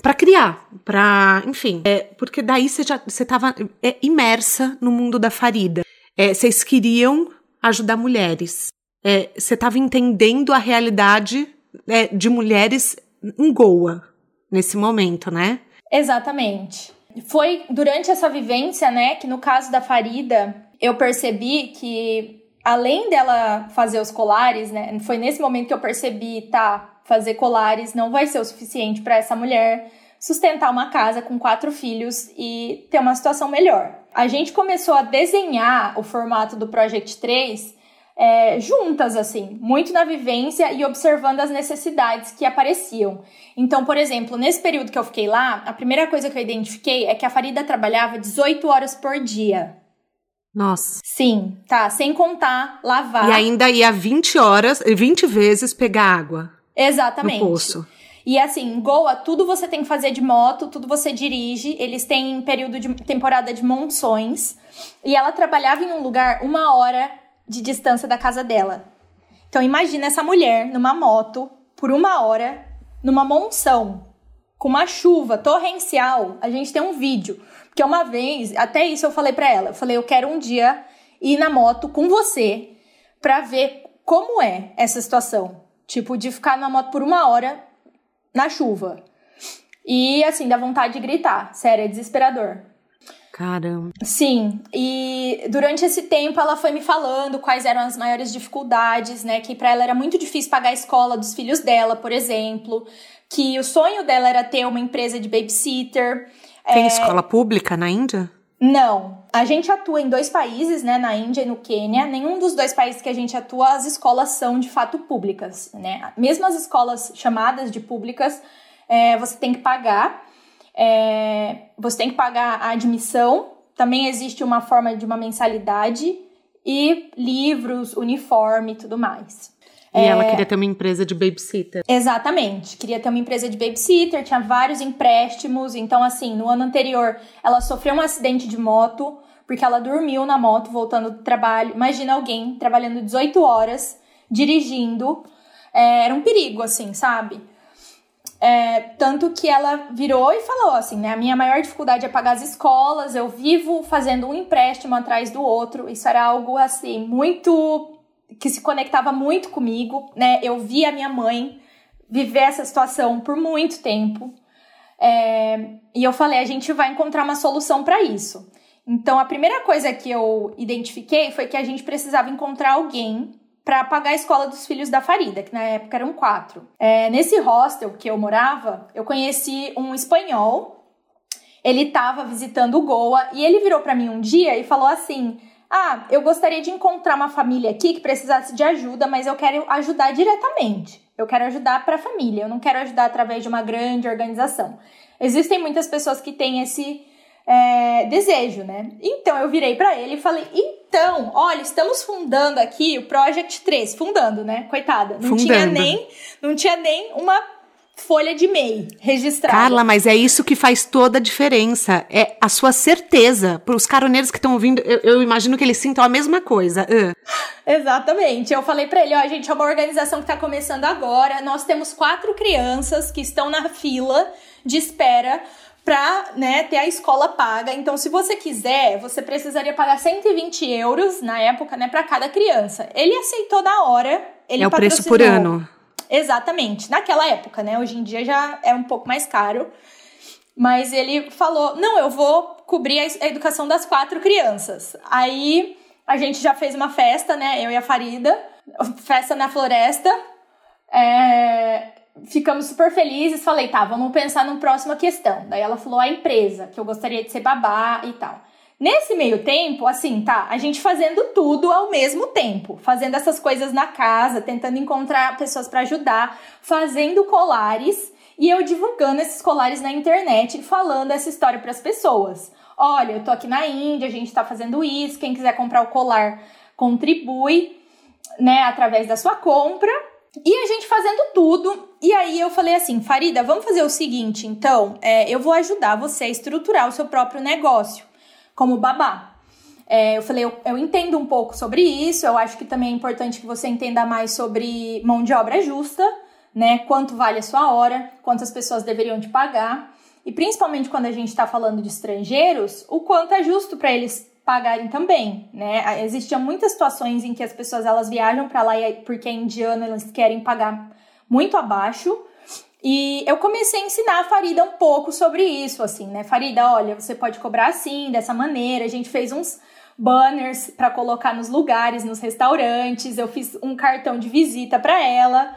para criar, para, enfim, é, porque daí você já você estava é, imersa no mundo da Farida. É, vocês queriam ajudar mulheres. É, você estava entendendo a realidade é, de mulheres em Goa nesse momento, né? Exatamente. foi durante essa vivência, né, que no caso da Farida, eu percebi que além dela fazer os colares, né, foi nesse momento que eu percebi, tá, fazer colares não vai ser o suficiente para essa mulher sustentar uma casa com quatro filhos e ter uma situação melhor. A gente começou a desenhar o formato do Project 3 é, juntas, assim, muito na vivência e observando as necessidades que apareciam. Então, por exemplo, nesse período que eu fiquei lá, a primeira coisa que eu identifiquei é que a Farida trabalhava 18 horas por dia. Nossa. Sim, tá, sem contar lavar. E ainda ia 20 horas, 20 vezes pegar água. Exatamente. No poço. E assim, em Goa, tudo você tem que fazer de moto, tudo você dirige. Eles têm período de temporada de monções. E ela trabalhava em um lugar uma hora de distância da casa dela. Então imagina essa mulher numa moto por uma hora numa monção com uma chuva torrencial. A gente tem um vídeo, porque uma vez, até isso eu falei para ela, eu falei eu quero um dia ir na moto com você para ver como é essa situação, tipo de ficar na moto por uma hora na chuva. E assim, dá vontade de gritar, sério, é desesperador. Caramba. Sim, e durante esse tempo ela foi me falando quais eram as maiores dificuldades, né? Que para ela era muito difícil pagar a escola dos filhos dela, por exemplo. Que o sonho dela era ter uma empresa de babysitter. Tem é... escola pública na Índia? Não. A gente atua em dois países, né? Na Índia e no Quênia. Nenhum dos dois países que a gente atua, as escolas são de fato públicas, né? Mesmo as escolas chamadas de públicas, é, você tem que pagar. É, você tem que pagar a admissão, também existe uma forma de uma mensalidade e livros, uniforme e tudo mais. E é, ela queria ter uma empresa de babysitter. Exatamente, queria ter uma empresa de babysitter, tinha vários empréstimos. Então, assim, no ano anterior, ela sofreu um acidente de moto, porque ela dormiu na moto voltando do trabalho. Imagina alguém trabalhando 18 horas, dirigindo. É, era um perigo, assim, sabe? É, tanto que ela virou e falou assim, né? A minha maior dificuldade é pagar as escolas, eu vivo fazendo um empréstimo atrás do outro. Isso era algo assim, muito. Que se conectava muito comigo, né? Eu vi a minha mãe viver essa situação por muito tempo. É, e eu falei, a gente vai encontrar uma solução para isso. Então, a primeira coisa que eu identifiquei foi que a gente precisava encontrar alguém para pagar a escola dos filhos da Farida, que na época eram quatro. É, nesse hostel que eu morava, eu conheci um espanhol. Ele estava visitando o Goa e ele virou para mim um dia e falou assim: Ah, eu gostaria de encontrar uma família aqui que precisasse de ajuda, mas eu quero ajudar diretamente. Eu quero ajudar para a família, eu não quero ajudar através de uma grande organização. Existem muitas pessoas que têm esse é, desejo, né? Então eu virei para ele e falei: então, olha, estamos fundando aqui o Project 3, fundando, né? Coitada, não fundando. tinha nem, não tinha nem uma folha de e-mail registrada. Carla, mas é isso que faz toda a diferença. É a sua certeza. Para os caroneiros que estão ouvindo, eu, eu, imagino que eles sintam a mesma coisa. Uh. Exatamente. Eu falei para ele, ó, gente, é uma organização que está começando agora. Nós temos quatro crianças que estão na fila de espera para né, ter a escola paga. Então, se você quiser, você precisaria pagar 120 euros na época, né, para cada criança. Ele aceitou na hora. Ele é o preço por ano. Exatamente. Naquela época, né? Hoje em dia já é um pouco mais caro. Mas ele falou: não, eu vou cobrir a educação das quatro crianças. Aí a gente já fez uma festa, né? Eu e a Farida. Festa na floresta. É, ficamos super felizes. Falei, tá, vamos pensar numa próxima questão. Daí ela falou a empresa, que eu gostaria de ser babá e tal. Nesse meio tempo, assim, tá, a gente fazendo tudo ao mesmo tempo, fazendo essas coisas na casa, tentando encontrar pessoas para ajudar, fazendo colares e eu divulgando esses colares na internet, falando essa história para as pessoas. Olha, eu tô aqui na Índia, a gente tá fazendo isso, quem quiser comprar o colar, contribui, né, através da sua compra. E a gente fazendo tudo. E aí eu falei assim, Farida, vamos fazer o seguinte, então, é, eu vou ajudar você a estruturar o seu próprio negócio como babá. É, eu falei, eu, eu, entendo um pouco sobre isso, eu acho que também é importante que você entenda mais sobre mão de obra justa, né? Quanto vale a sua hora, quantas pessoas deveriam te pagar. E principalmente quando a gente está falando de estrangeiros, o quanto é justo para eles pagarem também, né? Existiam muitas situações em que as pessoas elas viajam para lá porque é indiana, elas querem pagar muito abaixo. E eu comecei a ensinar a Farida um pouco sobre isso, assim, né? Farida, olha, você pode cobrar assim, dessa maneira. A gente fez uns banners para colocar nos lugares, nos restaurantes. Eu fiz um cartão de visita para ela.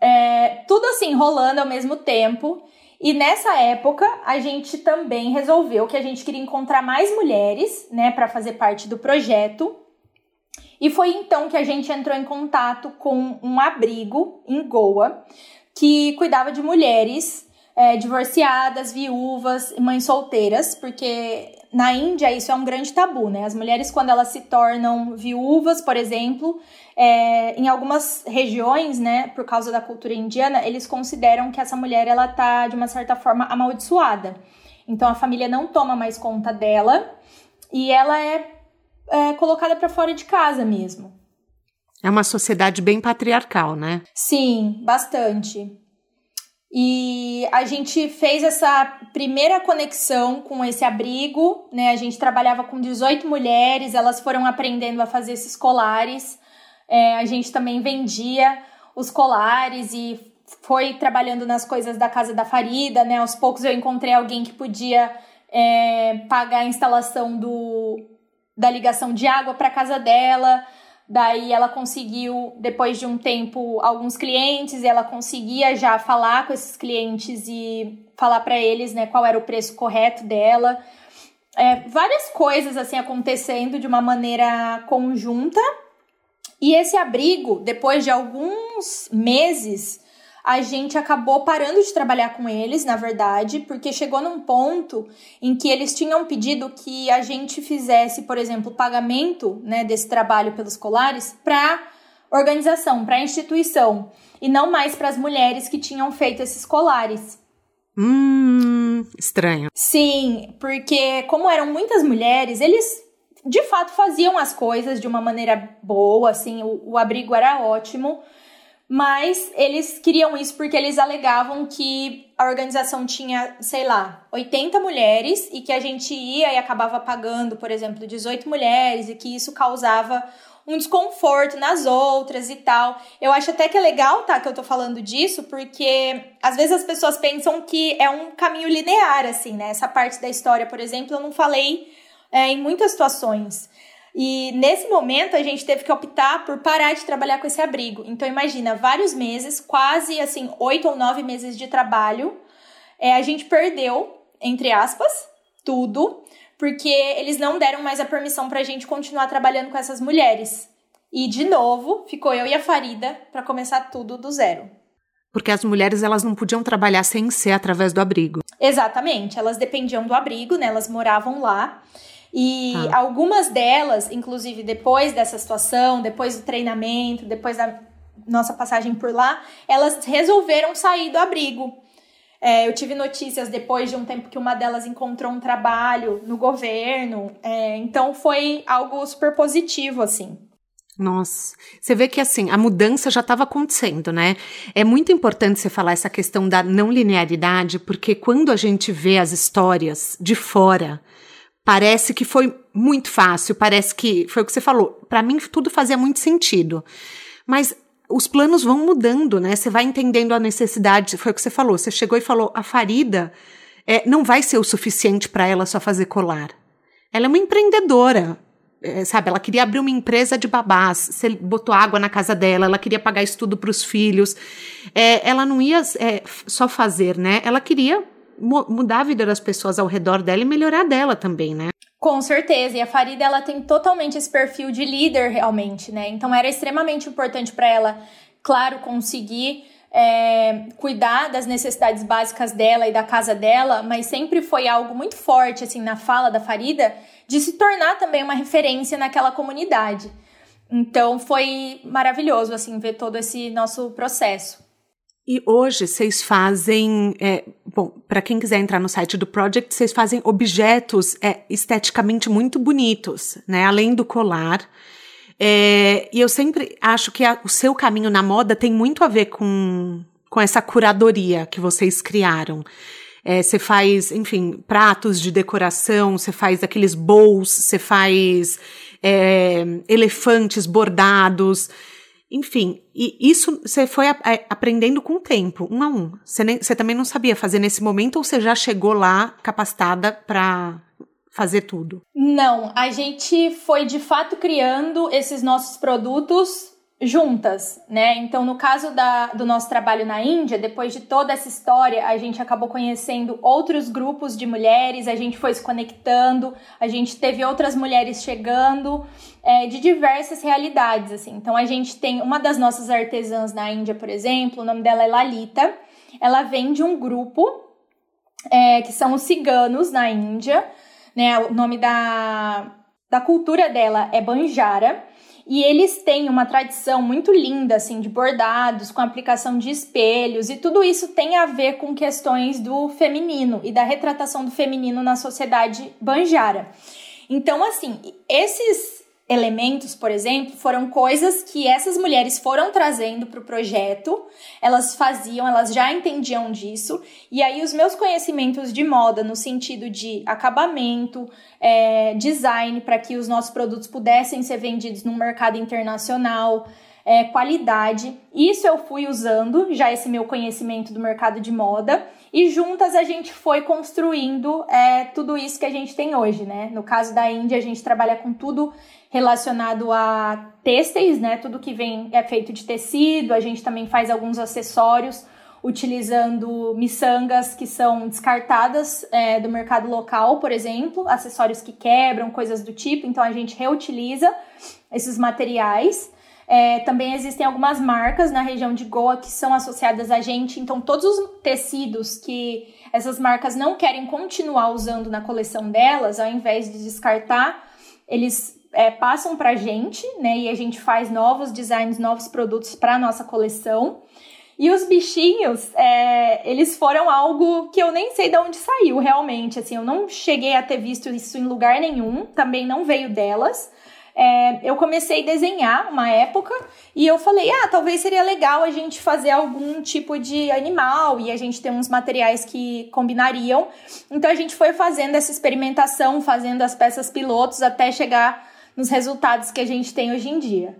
É, tudo assim, rolando ao mesmo tempo. E nessa época, a gente também resolveu que a gente queria encontrar mais mulheres, né, para fazer parte do projeto. E foi então que a gente entrou em contato com um abrigo em Goa, que cuidava de mulheres é, divorciadas, viúvas, mães solteiras, porque na Índia isso é um grande tabu, né? As mulheres, quando elas se tornam viúvas, por exemplo, é, em algumas regiões, né, por causa da cultura indiana, eles consideram que essa mulher ela tá de uma certa forma amaldiçoada. Então a família não toma mais conta dela e ela é, é colocada para fora de casa mesmo. É uma sociedade bem patriarcal, né? Sim, bastante. E a gente fez essa primeira conexão com esse abrigo, né? A gente trabalhava com 18 mulheres, elas foram aprendendo a fazer esses colares. É, a gente também vendia os colares e foi trabalhando nas coisas da casa da Farida, né? Aos poucos eu encontrei alguém que podia é, pagar a instalação do, da ligação de água para casa dela. Daí ela conseguiu, depois de um tempo, alguns clientes, e ela conseguia já falar com esses clientes e falar para eles, né, qual era o preço correto dela. É, várias coisas assim acontecendo de uma maneira conjunta. E esse abrigo, depois de alguns meses, a gente acabou parando de trabalhar com eles, na verdade, porque chegou num ponto em que eles tinham pedido que a gente fizesse, por exemplo, pagamento né, desse trabalho pelos colares para organização, para instituição, e não mais para as mulheres que tinham feito esses colares. Hum, estranho. Sim, porque como eram muitas mulheres, eles de fato faziam as coisas de uma maneira boa, assim, o, o abrigo era ótimo mas eles queriam isso porque eles alegavam que a organização tinha, sei lá, 80 mulheres e que a gente ia e acabava pagando, por exemplo, 18 mulheres e que isso causava um desconforto nas outras e tal. Eu acho até que é legal, tá, que eu tô falando disso, porque às vezes as pessoas pensam que é um caminho linear, assim, né? Essa parte da história, por exemplo, eu não falei é, em muitas situações. E nesse momento a gente teve que optar por parar de trabalhar com esse abrigo. Então imagina, vários meses, quase assim, oito ou nove meses de trabalho, é, a gente perdeu, entre aspas, tudo, porque eles não deram mais a permissão para a gente continuar trabalhando com essas mulheres. E de novo, ficou eu e a Farida para começar tudo do zero. Porque as mulheres elas não podiam trabalhar sem ser através do abrigo. Exatamente, elas dependiam do abrigo, né? Elas moravam lá. E ah. algumas delas, inclusive depois dessa situação, depois do treinamento, depois da nossa passagem por lá, elas resolveram sair do abrigo. É, eu tive notícias depois de um tempo que uma delas encontrou um trabalho no governo, é, então foi algo super positivo, assim. Nossa, você vê que assim, a mudança já estava acontecendo, né? É muito importante você falar essa questão da não linearidade, porque quando a gente vê as histórias de fora, Parece que foi muito fácil, parece que foi o que você falou. Para mim tudo fazia muito sentido. Mas os planos vão mudando, né? Você vai entendendo a necessidade. Foi o que você falou. Você chegou e falou: a Farida é, não vai ser o suficiente para ela só fazer colar. Ela é uma empreendedora. É, sabe, ela queria abrir uma empresa de babás, você botou água na casa dela, ela queria pagar estudo para os filhos, é, ela não ia é, só fazer, né? Ela queria mudar a vida das pessoas ao redor dela e melhorar dela também, né? Com certeza, e a Farida ela tem totalmente esse perfil de líder realmente, né? Então era extremamente importante para ela, claro, conseguir é, cuidar das necessidades básicas dela e da casa dela, mas sempre foi algo muito forte assim na fala da Farida de se tornar também uma referência naquela comunidade. Então foi maravilhoso assim ver todo esse nosso processo. E hoje vocês fazem, é, bom, para quem quiser entrar no site do Project, vocês fazem objetos é, esteticamente muito bonitos, né? Além do colar. É, e eu sempre acho que a, o seu caminho na moda tem muito a ver com, com essa curadoria que vocês criaram. É, você faz, enfim, pratos de decoração, você faz aqueles bowls, você faz é, elefantes bordados. Enfim, e isso você foi aprendendo com o tempo, um a um. Você, você também não sabia fazer nesse momento ou você já chegou lá capacitada para fazer tudo? Não, a gente foi de fato criando esses nossos produtos juntas, né? Então, no caso da, do nosso trabalho na Índia, depois de toda essa história, a gente acabou conhecendo outros grupos de mulheres, a gente foi se conectando, a gente teve outras mulheres chegando é, de diversas realidades, assim. Então, a gente tem uma das nossas artesãs na Índia, por exemplo, o nome dela é Lalita. Ela vem de um grupo é, que são os ciganos na Índia, né? O nome da, da cultura dela é Banjara. E eles têm uma tradição muito linda, assim, de bordados, com aplicação de espelhos, e tudo isso tem a ver com questões do feminino e da retratação do feminino na sociedade banjara. Então, assim, esses elementos, por exemplo, foram coisas que essas mulheres foram trazendo para o projeto, elas faziam, elas já entendiam disso, e aí os meus conhecimentos de moda, no sentido de acabamento, é, design, para que os nossos produtos pudessem ser vendidos no mercado internacional, é, qualidade, isso eu fui usando, já esse meu conhecimento do mercado de moda, e juntas a gente foi construindo é, tudo isso que a gente tem hoje, né? No caso da Índia, a gente trabalha com tudo relacionado a têxteis, né? Tudo que vem é feito de tecido. A gente também faz alguns acessórios utilizando miçangas que são descartadas é, do mercado local, por exemplo, acessórios que quebram, coisas do tipo. Então a gente reutiliza esses materiais. É, também existem algumas marcas na região de Goa que são associadas a gente, então todos os tecidos que essas marcas não querem continuar usando na coleção delas, ao invés de descartar, eles é, passam para a gente, né? E a gente faz novos designs, novos produtos para nossa coleção. E os bichinhos, é, eles foram algo que eu nem sei de onde saiu realmente. Assim, eu não cheguei a ter visto isso em lugar nenhum, também não veio delas. É, eu comecei a desenhar uma época e eu falei, ah, talvez seria legal a gente fazer algum tipo de animal e a gente tem uns materiais que combinariam. Então a gente foi fazendo essa experimentação, fazendo as peças pilotos até chegar nos resultados que a gente tem hoje em dia.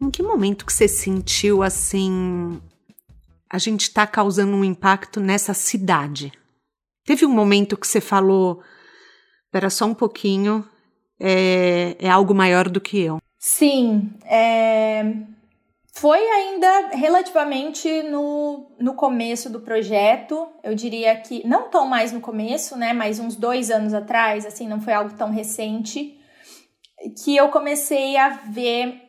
Em que momento que você sentiu assim, a gente está causando um impacto nessa cidade? Teve um momento que você falou, espera só um pouquinho, é, é algo maior do que eu. Sim, é, foi ainda relativamente no, no começo do projeto, eu diria que, não tão mais no começo, né, mas uns dois anos atrás, assim, não foi algo tão recente, que eu comecei a ver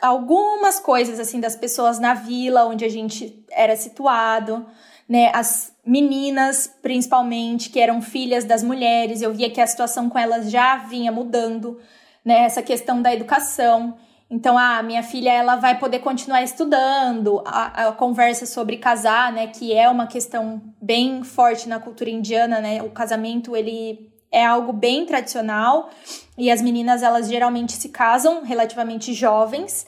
algumas coisas, assim, das pessoas na vila onde a gente era situado, né, as meninas, principalmente, que eram filhas das mulheres, eu via que a situação com elas já vinha mudando, né, essa questão da educação, então, a ah, minha filha ela vai poder continuar estudando. A, a, conversa sobre casar, né, que é uma questão bem forte na cultura indiana, né? O casamento ele é algo bem tradicional e as meninas elas geralmente se casam relativamente jovens.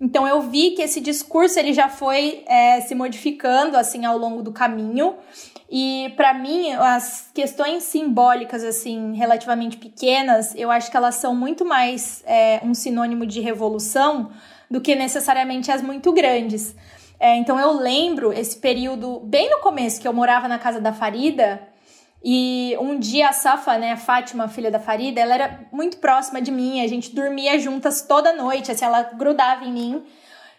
Então eu vi que esse discurso ele já foi é, se modificando assim ao longo do caminho e para mim, as questões simbólicas, assim, relativamente pequenas, eu acho que elas são muito mais é, um sinônimo de revolução do que necessariamente as muito grandes. É, então eu lembro esse período bem no começo que eu morava na casa da Farida. E um dia a Safa, né, a Fátima, filha da Farida, ela era muito próxima de mim, a gente dormia juntas toda noite, assim, ela grudava em mim.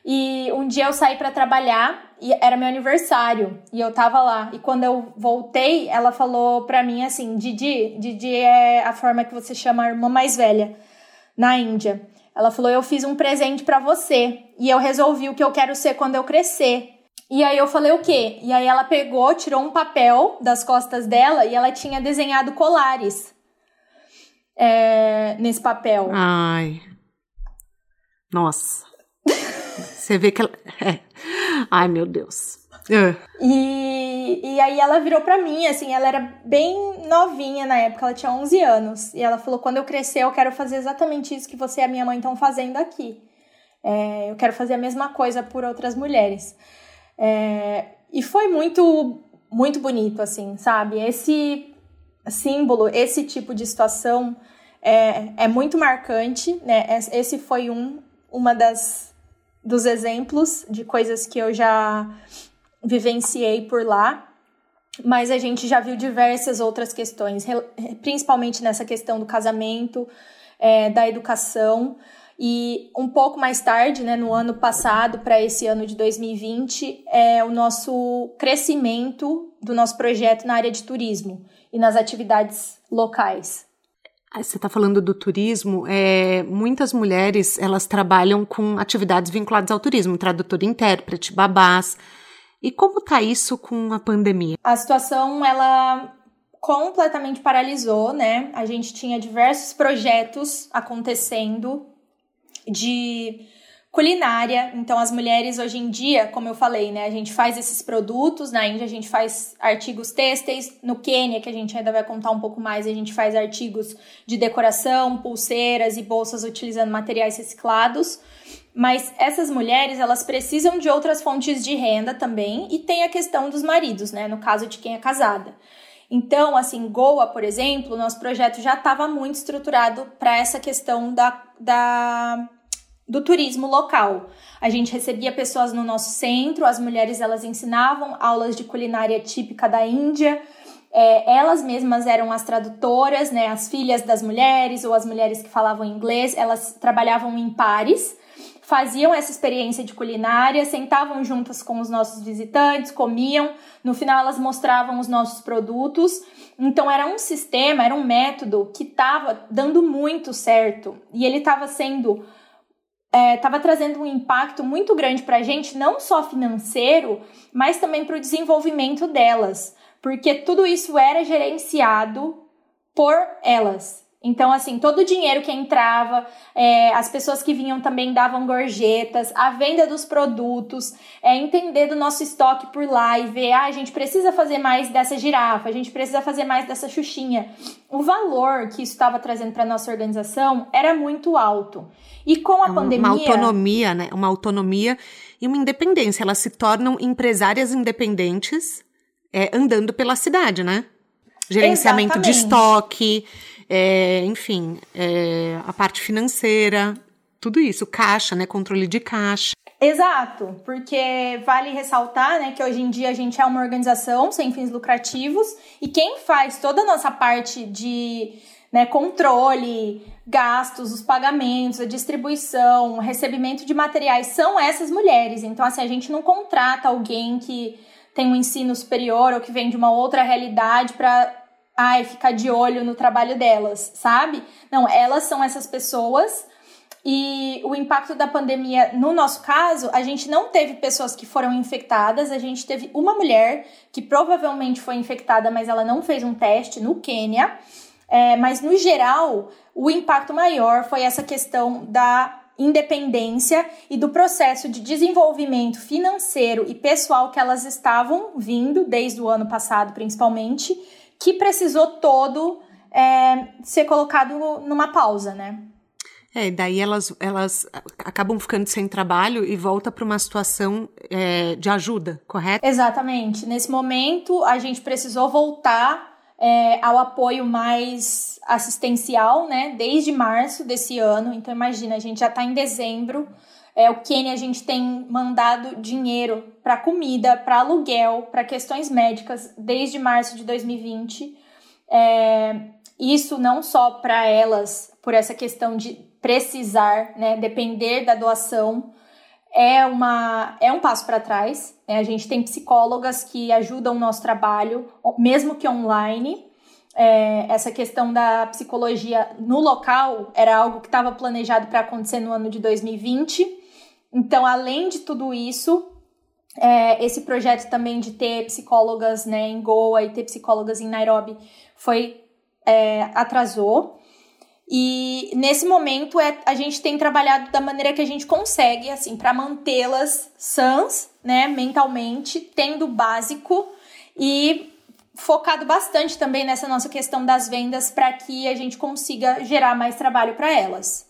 E um dia eu saí para trabalhar e era meu aniversário e eu tava lá. E quando eu voltei, ela falou pra mim assim: Didi, Didi é a forma que você chama a irmã mais velha na Índia. Ela falou: Eu fiz um presente para você e eu resolvi o que eu quero ser quando eu crescer. E aí eu falei o quê? E aí ela pegou, tirou um papel das costas dela e ela tinha desenhado colares é, nesse papel. Ai. Nossa. Você vê que ela. É. Ai, meu Deus. É. E, e aí ela virou pra mim, assim, ela era bem novinha na época, ela tinha 11 anos. E ela falou: quando eu crescer, eu quero fazer exatamente isso que você e a minha mãe estão fazendo aqui. É, eu quero fazer a mesma coisa por outras mulheres. É, e foi muito, muito bonito, assim, sabe? Esse símbolo, esse tipo de situação é, é muito marcante, né? Esse foi um, uma das dos exemplos de coisas que eu já vivenciei por lá, mas a gente já viu diversas outras questões, principalmente nessa questão do casamento, é, da educação. E um pouco mais tarde, né, no ano passado, para esse ano de 2020, é o nosso crescimento do nosso projeto na área de turismo e nas atividades locais. Você está falando do turismo, é, muitas mulheres elas trabalham com atividades vinculadas ao turismo, tradutor intérprete, babás. E como está isso com a pandemia? A situação ela completamente paralisou, né? A gente tinha diversos projetos acontecendo de culinária. Então, as mulheres hoje em dia, como eu falei, né, a gente faz esses produtos. Na Índia, a gente faz artigos têxteis. No Quênia, que a gente ainda vai contar um pouco mais, a gente faz artigos de decoração, pulseiras e bolsas utilizando materiais reciclados. Mas essas mulheres, elas precisam de outras fontes de renda também. E tem a questão dos maridos, né, no caso de quem é casada. Então, assim, Goa, por exemplo, nosso projeto já estava muito estruturado para essa questão da, da do turismo local. A gente recebia pessoas no nosso centro, as mulheres elas ensinavam aulas de culinária típica da Índia. É, elas mesmas eram as tradutoras, né, as filhas das mulheres ou as mulheres que falavam inglês, elas trabalhavam em pares, faziam essa experiência de culinária, sentavam juntas com os nossos visitantes, comiam, no final elas mostravam os nossos produtos. Então era um sistema, era um método que estava dando muito certo e ele estava sendo estava é, trazendo um impacto muito grande para a gente, não só financeiro, mas também para o desenvolvimento delas, porque tudo isso era gerenciado por elas. Então, assim, todo o dinheiro que entrava, é, as pessoas que vinham também davam gorjetas, a venda dos produtos, é, entender do nosso estoque por lá e ver, ah, a gente precisa fazer mais dessa girafa, a gente precisa fazer mais dessa xuxinha. O valor que isso estava trazendo para nossa organização era muito alto. E com a uma, pandemia. Uma autonomia, né? Uma autonomia e uma independência. Elas se tornam empresárias independentes é, andando pela cidade, né? Gerenciamento Exatamente. de estoque é, enfim, é, a parte financeira, tudo isso, caixa, né, controle de caixa. Exato, porque vale ressaltar, né, que hoje em dia a gente é uma organização sem fins lucrativos e quem faz toda a nossa parte de né, controle, gastos, os pagamentos, a distribuição, o recebimento de materiais são essas mulheres. Então, assim, a gente não contrata alguém que tem um ensino superior ou que vem de uma outra realidade para ai, ficar de olho no trabalho delas, sabe? Não, elas são essas pessoas e o impacto da pandemia, no nosso caso, a gente não teve pessoas que foram infectadas, a gente teve uma mulher que provavelmente foi infectada, mas ela não fez um teste no Quênia. É, mas no geral, o impacto maior foi essa questão da independência e do processo de desenvolvimento financeiro e pessoal que elas estavam vindo desde o ano passado, principalmente que precisou todo é, ser colocado numa pausa, né? É, daí elas, elas acabam ficando sem trabalho e volta para uma situação é, de ajuda, correto? Exatamente. Nesse momento, a gente precisou voltar é, ao apoio mais assistencial, né? Desde março desse ano. Então, imagina, a gente já está em dezembro. É, o Quênia, a gente tem mandado dinheiro para comida, para aluguel, para questões médicas desde março de 2020. É, isso não só para elas, por essa questão de precisar, né, depender da doação, é, uma, é um passo para trás. Né? A gente tem psicólogas que ajudam o nosso trabalho, mesmo que online. É, essa questão da psicologia no local era algo que estava planejado para acontecer no ano de 2020 então, além de tudo isso, é, esse projeto também de ter psicólogas né, em Goa e ter psicólogas em Nairobi foi é, atrasou. E nesse momento é, a gente tem trabalhado da maneira que a gente consegue, assim, para mantê-las sãs, né, mentalmente, tendo básico e focado bastante também nessa nossa questão das vendas para que a gente consiga gerar mais trabalho para elas.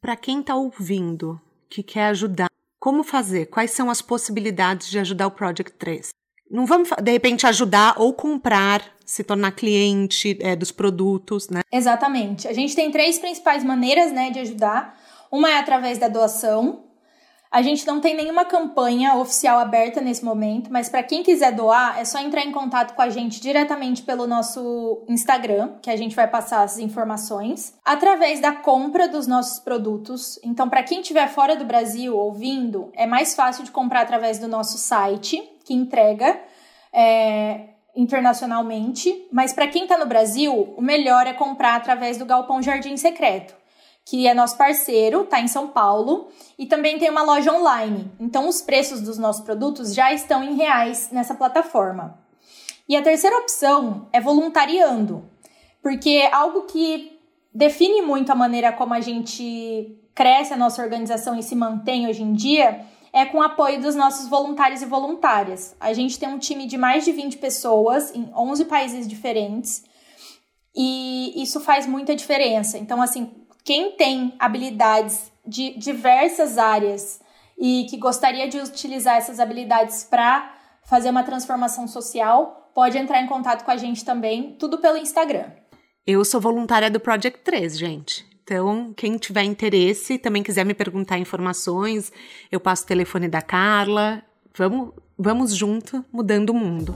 Para quem está ouvindo, que quer ajudar. Como fazer? Quais são as possibilidades de ajudar o Project 3? Não vamos, de repente, ajudar ou comprar, se tornar cliente é, dos produtos, né? Exatamente. A gente tem três principais maneiras né, de ajudar. Uma é através da doação, a gente não tem nenhuma campanha oficial aberta nesse momento, mas para quem quiser doar, é só entrar em contato com a gente diretamente pelo nosso Instagram, que a gente vai passar as informações, através da compra dos nossos produtos. Então, para quem estiver fora do Brasil ouvindo, é mais fácil de comprar através do nosso site, que entrega é, internacionalmente. Mas para quem está no Brasil, o melhor é comprar através do Galpão Jardim Secreto que é nosso parceiro, tá em São Paulo, e também tem uma loja online. Então os preços dos nossos produtos já estão em reais nessa plataforma. E a terceira opção é voluntariando, porque algo que define muito a maneira como a gente cresce a nossa organização e se mantém hoje em dia é com o apoio dos nossos voluntários e voluntárias. A gente tem um time de mais de 20 pessoas em 11 países diferentes e isso faz muita diferença. Então, assim, quem tem habilidades de diversas áreas e que gostaria de utilizar essas habilidades para fazer uma transformação social, pode entrar em contato com a gente também, tudo pelo Instagram. Eu sou voluntária do Project 3, gente. Então, quem tiver interesse, também quiser me perguntar informações, eu passo o telefone da Carla. Vamos, vamos junto, mudando o mundo.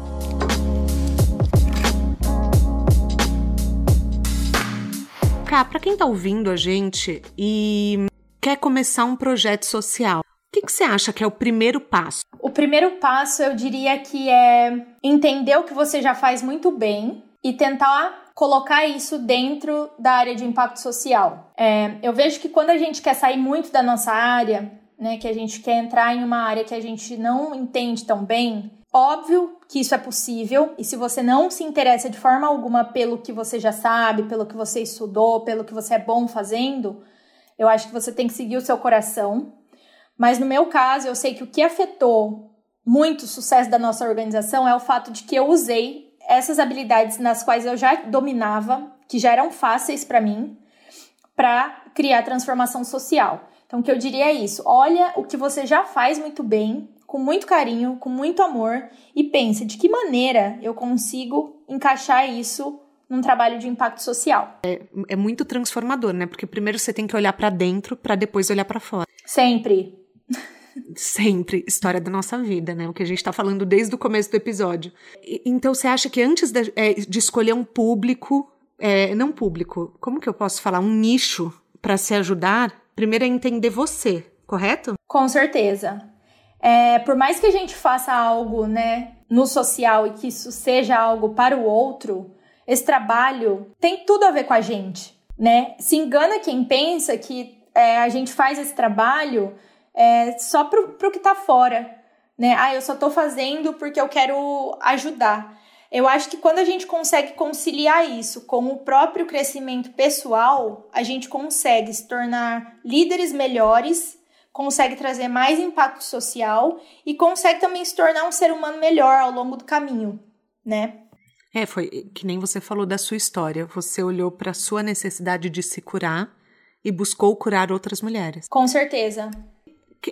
Cá, para quem está ouvindo a gente e quer começar um projeto social, o que, que você acha que é o primeiro passo? O primeiro passo, eu diria que é entender o que você já faz muito bem e tentar colocar isso dentro da área de impacto social. É, eu vejo que quando a gente quer sair muito da nossa área, né, que a gente quer entrar em uma área que a gente não entende tão bem, Óbvio que isso é possível, e se você não se interessa de forma alguma pelo que você já sabe, pelo que você estudou, pelo que você é bom fazendo, eu acho que você tem que seguir o seu coração. Mas no meu caso, eu sei que o que afetou muito o sucesso da nossa organização é o fato de que eu usei essas habilidades nas quais eu já dominava, que já eram fáceis para mim, para criar transformação social. Então, o que eu diria é isso: olha o que você já faz muito bem, com muito carinho, com muito amor e pensa de que maneira eu consigo encaixar isso num trabalho de impacto social. É, é muito transformador, né? Porque primeiro você tem que olhar para dentro para depois olhar para fora. Sempre. Sempre. História da nossa vida, né? O que a gente está falando desde o começo do episódio. E, então você acha que antes de, é, de escolher um público, é, não público, como que eu posso falar? Um nicho para se ajudar, primeiro é entender você, correto? Com certeza. É, por mais que a gente faça algo né, no social e que isso seja algo para o outro, esse trabalho tem tudo a ver com a gente. Né? Se engana quem pensa que é, a gente faz esse trabalho é, só para o que está fora. Né? Ah, eu só estou fazendo porque eu quero ajudar. Eu acho que quando a gente consegue conciliar isso com o próprio crescimento pessoal, a gente consegue se tornar líderes melhores consegue trazer mais impacto social e consegue também se tornar um ser humano melhor ao longo do caminho, né? É, foi que nem você falou da sua história. Você olhou para a sua necessidade de se curar e buscou curar outras mulheres. Com certeza.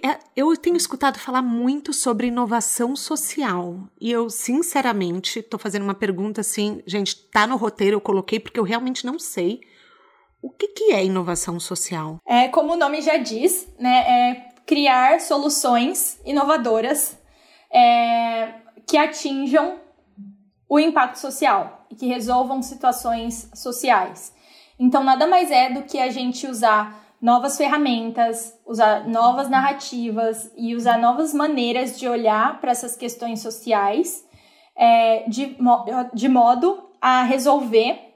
É, eu tenho escutado falar muito sobre inovação social e eu, sinceramente, estou fazendo uma pergunta assim, gente, tá no roteiro, eu coloquei porque eu realmente não sei o que, que é inovação social? É, como o nome já diz, né, é criar soluções inovadoras é, que atinjam o impacto social e que resolvam situações sociais. Então, nada mais é do que a gente usar novas ferramentas, usar novas narrativas e usar novas maneiras de olhar para essas questões sociais é, de, de modo a resolver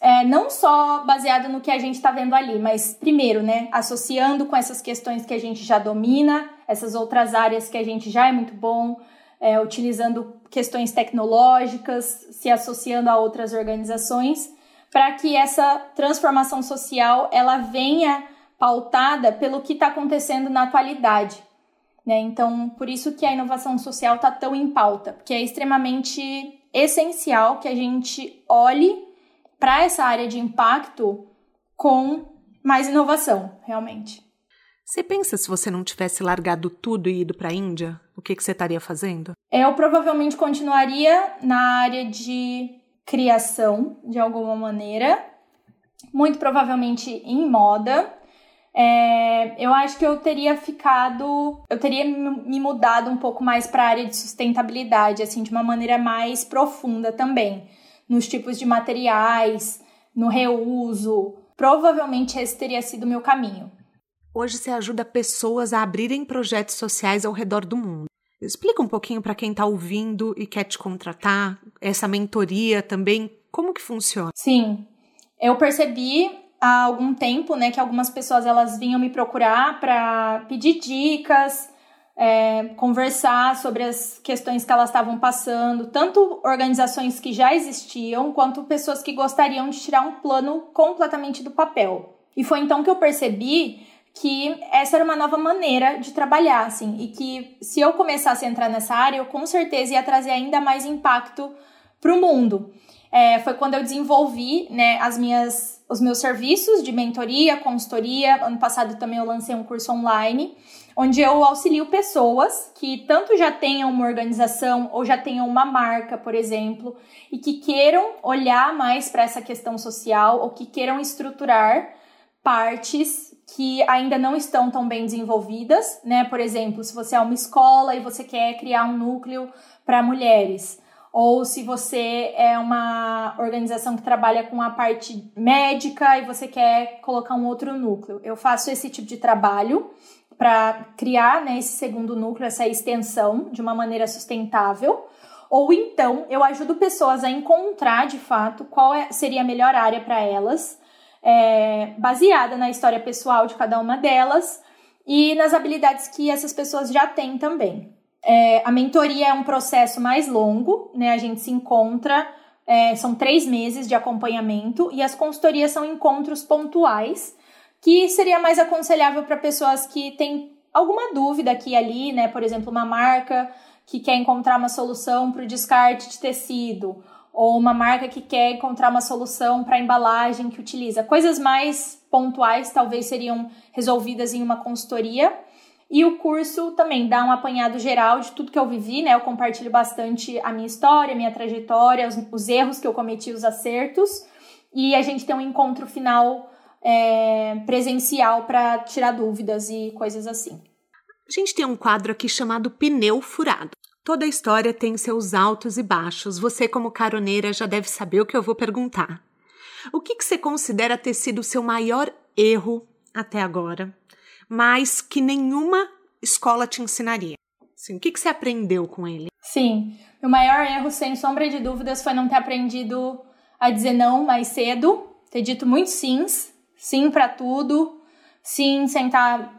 é, não só baseado no que a gente está vendo ali, mas primeiro, né, associando com essas questões que a gente já domina, essas outras áreas que a gente já é muito bom, é, utilizando questões tecnológicas, se associando a outras organizações, para que essa transformação social ela venha pautada pelo que está acontecendo na atualidade. Né? Então, por isso que a inovação social está tão em pauta, porque é extremamente essencial que a gente olhe para essa área de impacto com mais inovação, realmente. Você pensa se você não tivesse largado tudo e ido para a Índia? O que, que você estaria fazendo? Eu provavelmente continuaria na área de criação, de alguma maneira. Muito provavelmente em moda. É, eu acho que eu teria ficado, eu teria me mudado um pouco mais para a área de sustentabilidade, assim, de uma maneira mais profunda também, nos tipos de materiais, no reuso. Provavelmente esse teria sido o meu caminho. Hoje você ajuda pessoas a abrirem projetos sociais ao redor do mundo. Explica um pouquinho para quem está ouvindo e quer te contratar, essa mentoria também, como que funciona? Sim, eu percebi há algum tempo, né, que algumas pessoas elas vinham me procurar para pedir dicas, é, conversar sobre as questões que elas estavam passando, tanto organizações que já existiam, quanto pessoas que gostariam de tirar um plano completamente do papel. E foi então que eu percebi que essa era uma nova maneira de trabalhar, assim, e que se eu começasse a entrar nessa área, eu com certeza ia trazer ainda mais impacto para o mundo. É, foi quando eu desenvolvi, né, as minhas, os meus serviços de mentoria, consultoria. Ano passado também eu lancei um curso online, onde eu auxilio pessoas que tanto já tenham uma organização ou já tenham uma marca, por exemplo, e que queiram olhar mais para essa questão social ou que queiram estruturar partes que ainda não estão tão bem desenvolvidas, né? Por exemplo, se você é uma escola e você quer criar um núcleo para mulheres, ou se você é uma organização que trabalha com a parte médica e você quer colocar um outro núcleo. Eu faço esse tipo de trabalho para criar né, esse segundo núcleo, essa extensão de uma maneira sustentável. Ou então eu ajudo pessoas a encontrar de fato qual é, seria a melhor área para elas é, baseada na história pessoal de cada uma delas e nas habilidades que essas pessoas já têm também. É, a mentoria é um processo mais longo, né? A gente se encontra, é, são três meses de acompanhamento e as consultorias são encontros pontuais, que seria mais aconselhável para pessoas que têm alguma dúvida aqui e ali, né? Por exemplo, uma marca que quer encontrar uma solução para o descarte de tecido, ou uma marca que quer encontrar uma solução para embalagem que utiliza. Coisas mais pontuais talvez seriam resolvidas em uma consultoria. E o curso também dá um apanhado geral de tudo que eu vivi, né? Eu compartilho bastante a minha história, a minha trajetória, os, os erros que eu cometi, os acertos. E a gente tem um encontro final é, presencial para tirar dúvidas e coisas assim. A gente tem um quadro aqui chamado Pneu Furado. Toda história tem seus altos e baixos. Você, como caroneira, já deve saber o que eu vou perguntar. O que, que você considera ter sido o seu maior erro até agora, mas que nenhuma escola te ensinaria? Assim, o que, que você aprendeu com ele? Sim, o maior erro, sem sombra de dúvidas, foi não ter aprendido a dizer não mais cedo, ter dito muitos sims, sim para tudo, sim sem estar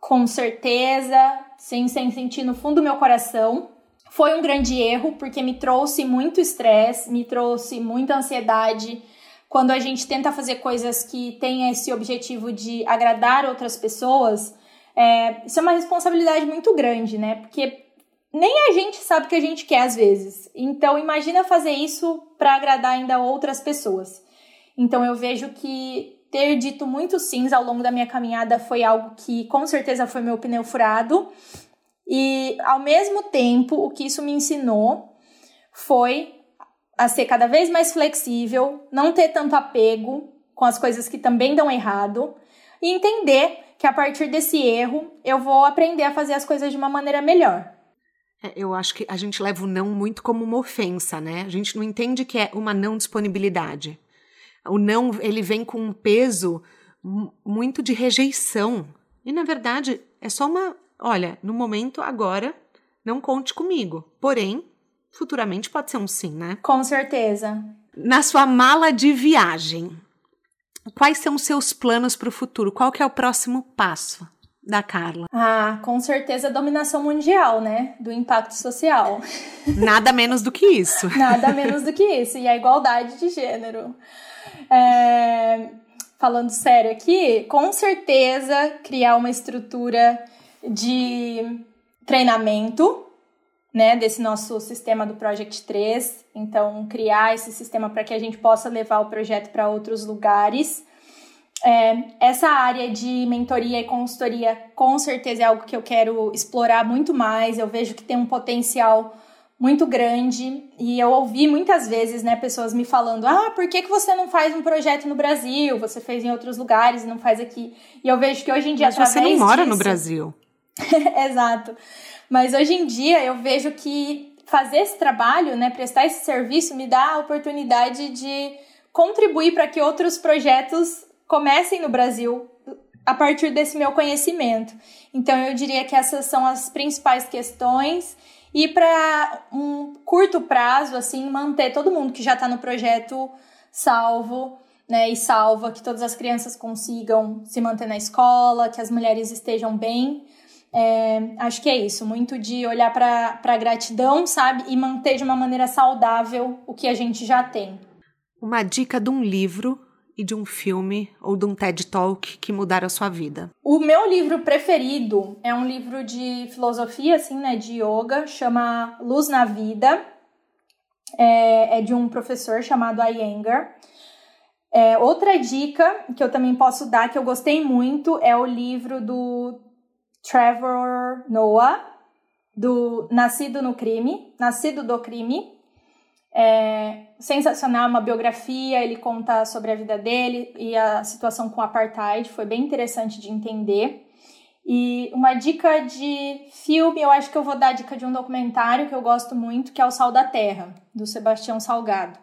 com certeza, sim, sem sentir no fundo do meu coração. Foi um grande erro, porque me trouxe muito estresse, me trouxe muita ansiedade. Quando a gente tenta fazer coisas que têm esse objetivo de agradar outras pessoas, é, isso é uma responsabilidade muito grande, né? Porque nem a gente sabe o que a gente quer às vezes. Então, imagina fazer isso para agradar ainda outras pessoas. Então, eu vejo que ter dito muitos sims ao longo da minha caminhada foi algo que com certeza foi meu pneu furado. E ao mesmo tempo, o que isso me ensinou foi a ser cada vez mais flexível, não ter tanto apego com as coisas que também dão errado e entender que a partir desse erro eu vou aprender a fazer as coisas de uma maneira melhor. É, eu acho que a gente leva o não muito como uma ofensa, né? A gente não entende que é uma não disponibilidade. O não, ele vem com um peso muito de rejeição. E na verdade, é só uma, olha, no momento agora não conte comigo. Porém, futuramente pode ser um sim, né? Com certeza. Na sua mala de viagem, quais são os seus planos para o futuro? Qual que é o próximo passo? da Carla? Ah, com certeza a dominação mundial, né? Do impacto social. Nada menos do que isso. Nada menos do que isso. E a igualdade de gênero. É, falando sério aqui, com certeza criar uma estrutura de treinamento, né, desse nosso sistema do Project 3. Então, criar esse sistema para que a gente possa levar o projeto para outros lugares. É, essa área de mentoria e consultoria com certeza é algo que eu quero explorar muito mais. Eu vejo que tem um potencial muito grande e eu ouvi muitas vezes, né, pessoas me falando: "Ah, por que, que você não faz um projeto no Brasil? Você fez em outros lugares e não faz aqui?". E eu vejo que hoje em dia Mas você não mora disso... no Brasil. Exato. Mas hoje em dia eu vejo que fazer esse trabalho, né, prestar esse serviço me dá a oportunidade de contribuir para que outros projetos comecem no Brasil a partir desse meu conhecimento. Então eu diria que essas são as principais questões e para um curto prazo assim manter todo mundo que já está no projeto salvo, né, e salva que todas as crianças consigam se manter na escola, que as mulheres estejam bem. É, acho que é isso, muito de olhar para a gratidão, sabe, e manter de uma maneira saudável o que a gente já tem. Uma dica de um livro e de um filme ou de um TED Talk que mudaram a sua vida? O meu livro preferido é um livro de filosofia, assim, né, de yoga, chama Luz na Vida. É, é de um professor chamado Iyengar. É, outra dica que eu também posso dar, que eu gostei muito, é o livro do Trevor Noah, do Nascido no Crime, Nascido do Crime, é sensacional, uma biografia, ele conta sobre a vida dele e a situação com o apartheid, foi bem interessante de entender. E uma dica de filme, eu acho que eu vou dar a dica de um documentário que eu gosto muito, que é O Sal da Terra, do Sebastião Salgado.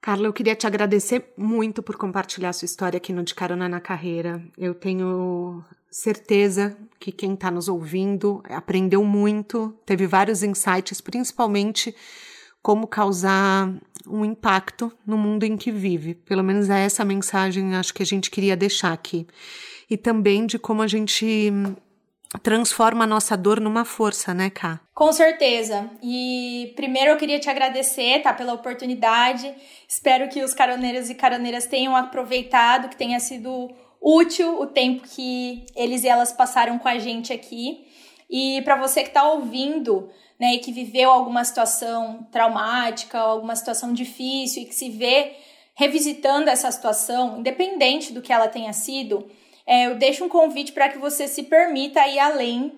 Carla, eu queria te agradecer muito por compartilhar sua história aqui no De Carona na Carreira. Eu tenho certeza que quem está nos ouvindo aprendeu muito, teve vários insights, principalmente como causar um impacto no mundo em que vive. Pelo menos é essa mensagem acho que a gente queria deixar aqui. E também de como a gente transforma a nossa dor numa força, né, Ká? Com certeza. E primeiro eu queria te agradecer, tá, pela oportunidade. Espero que os caroneiros e caroneiras tenham aproveitado, que tenha sido útil o tempo que eles e elas passaram com a gente aqui. E para você que está ouvindo, né, e que viveu alguma situação traumática, alguma situação difícil e que se vê revisitando essa situação, independente do que ela tenha sido, é, eu deixo um convite para que você se permita ir além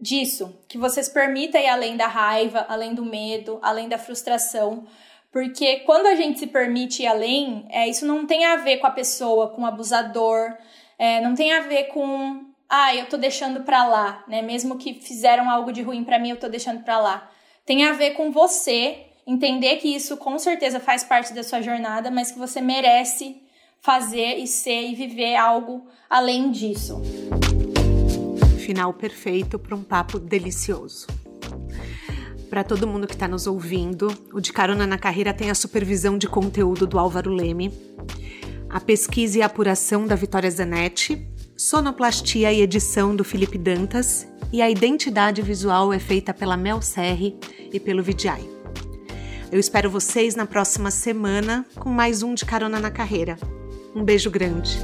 disso, que você se permita ir além da raiva, além do medo, além da frustração, porque quando a gente se permite ir além, é, isso não tem a ver com a pessoa, com o abusador, é, não tem a ver com ah, eu tô deixando pra lá, né? Mesmo que fizeram algo de ruim para mim, eu tô deixando pra lá. Tem a ver com você entender que isso com certeza faz parte da sua jornada, mas que você merece fazer e ser e viver algo além disso. Final perfeito para um papo delicioso. Para todo mundo que está nos ouvindo, o De Carona na Carreira tem a supervisão de conteúdo do Álvaro Leme, a pesquisa e apuração da Vitória Zanetti sonoplastia e edição do Felipe Dantas e a identidade visual é feita pela Mel Serri e pelo Vidiai. Eu espero vocês na próxima semana com mais um de Carona na Carreira. Um beijo grande.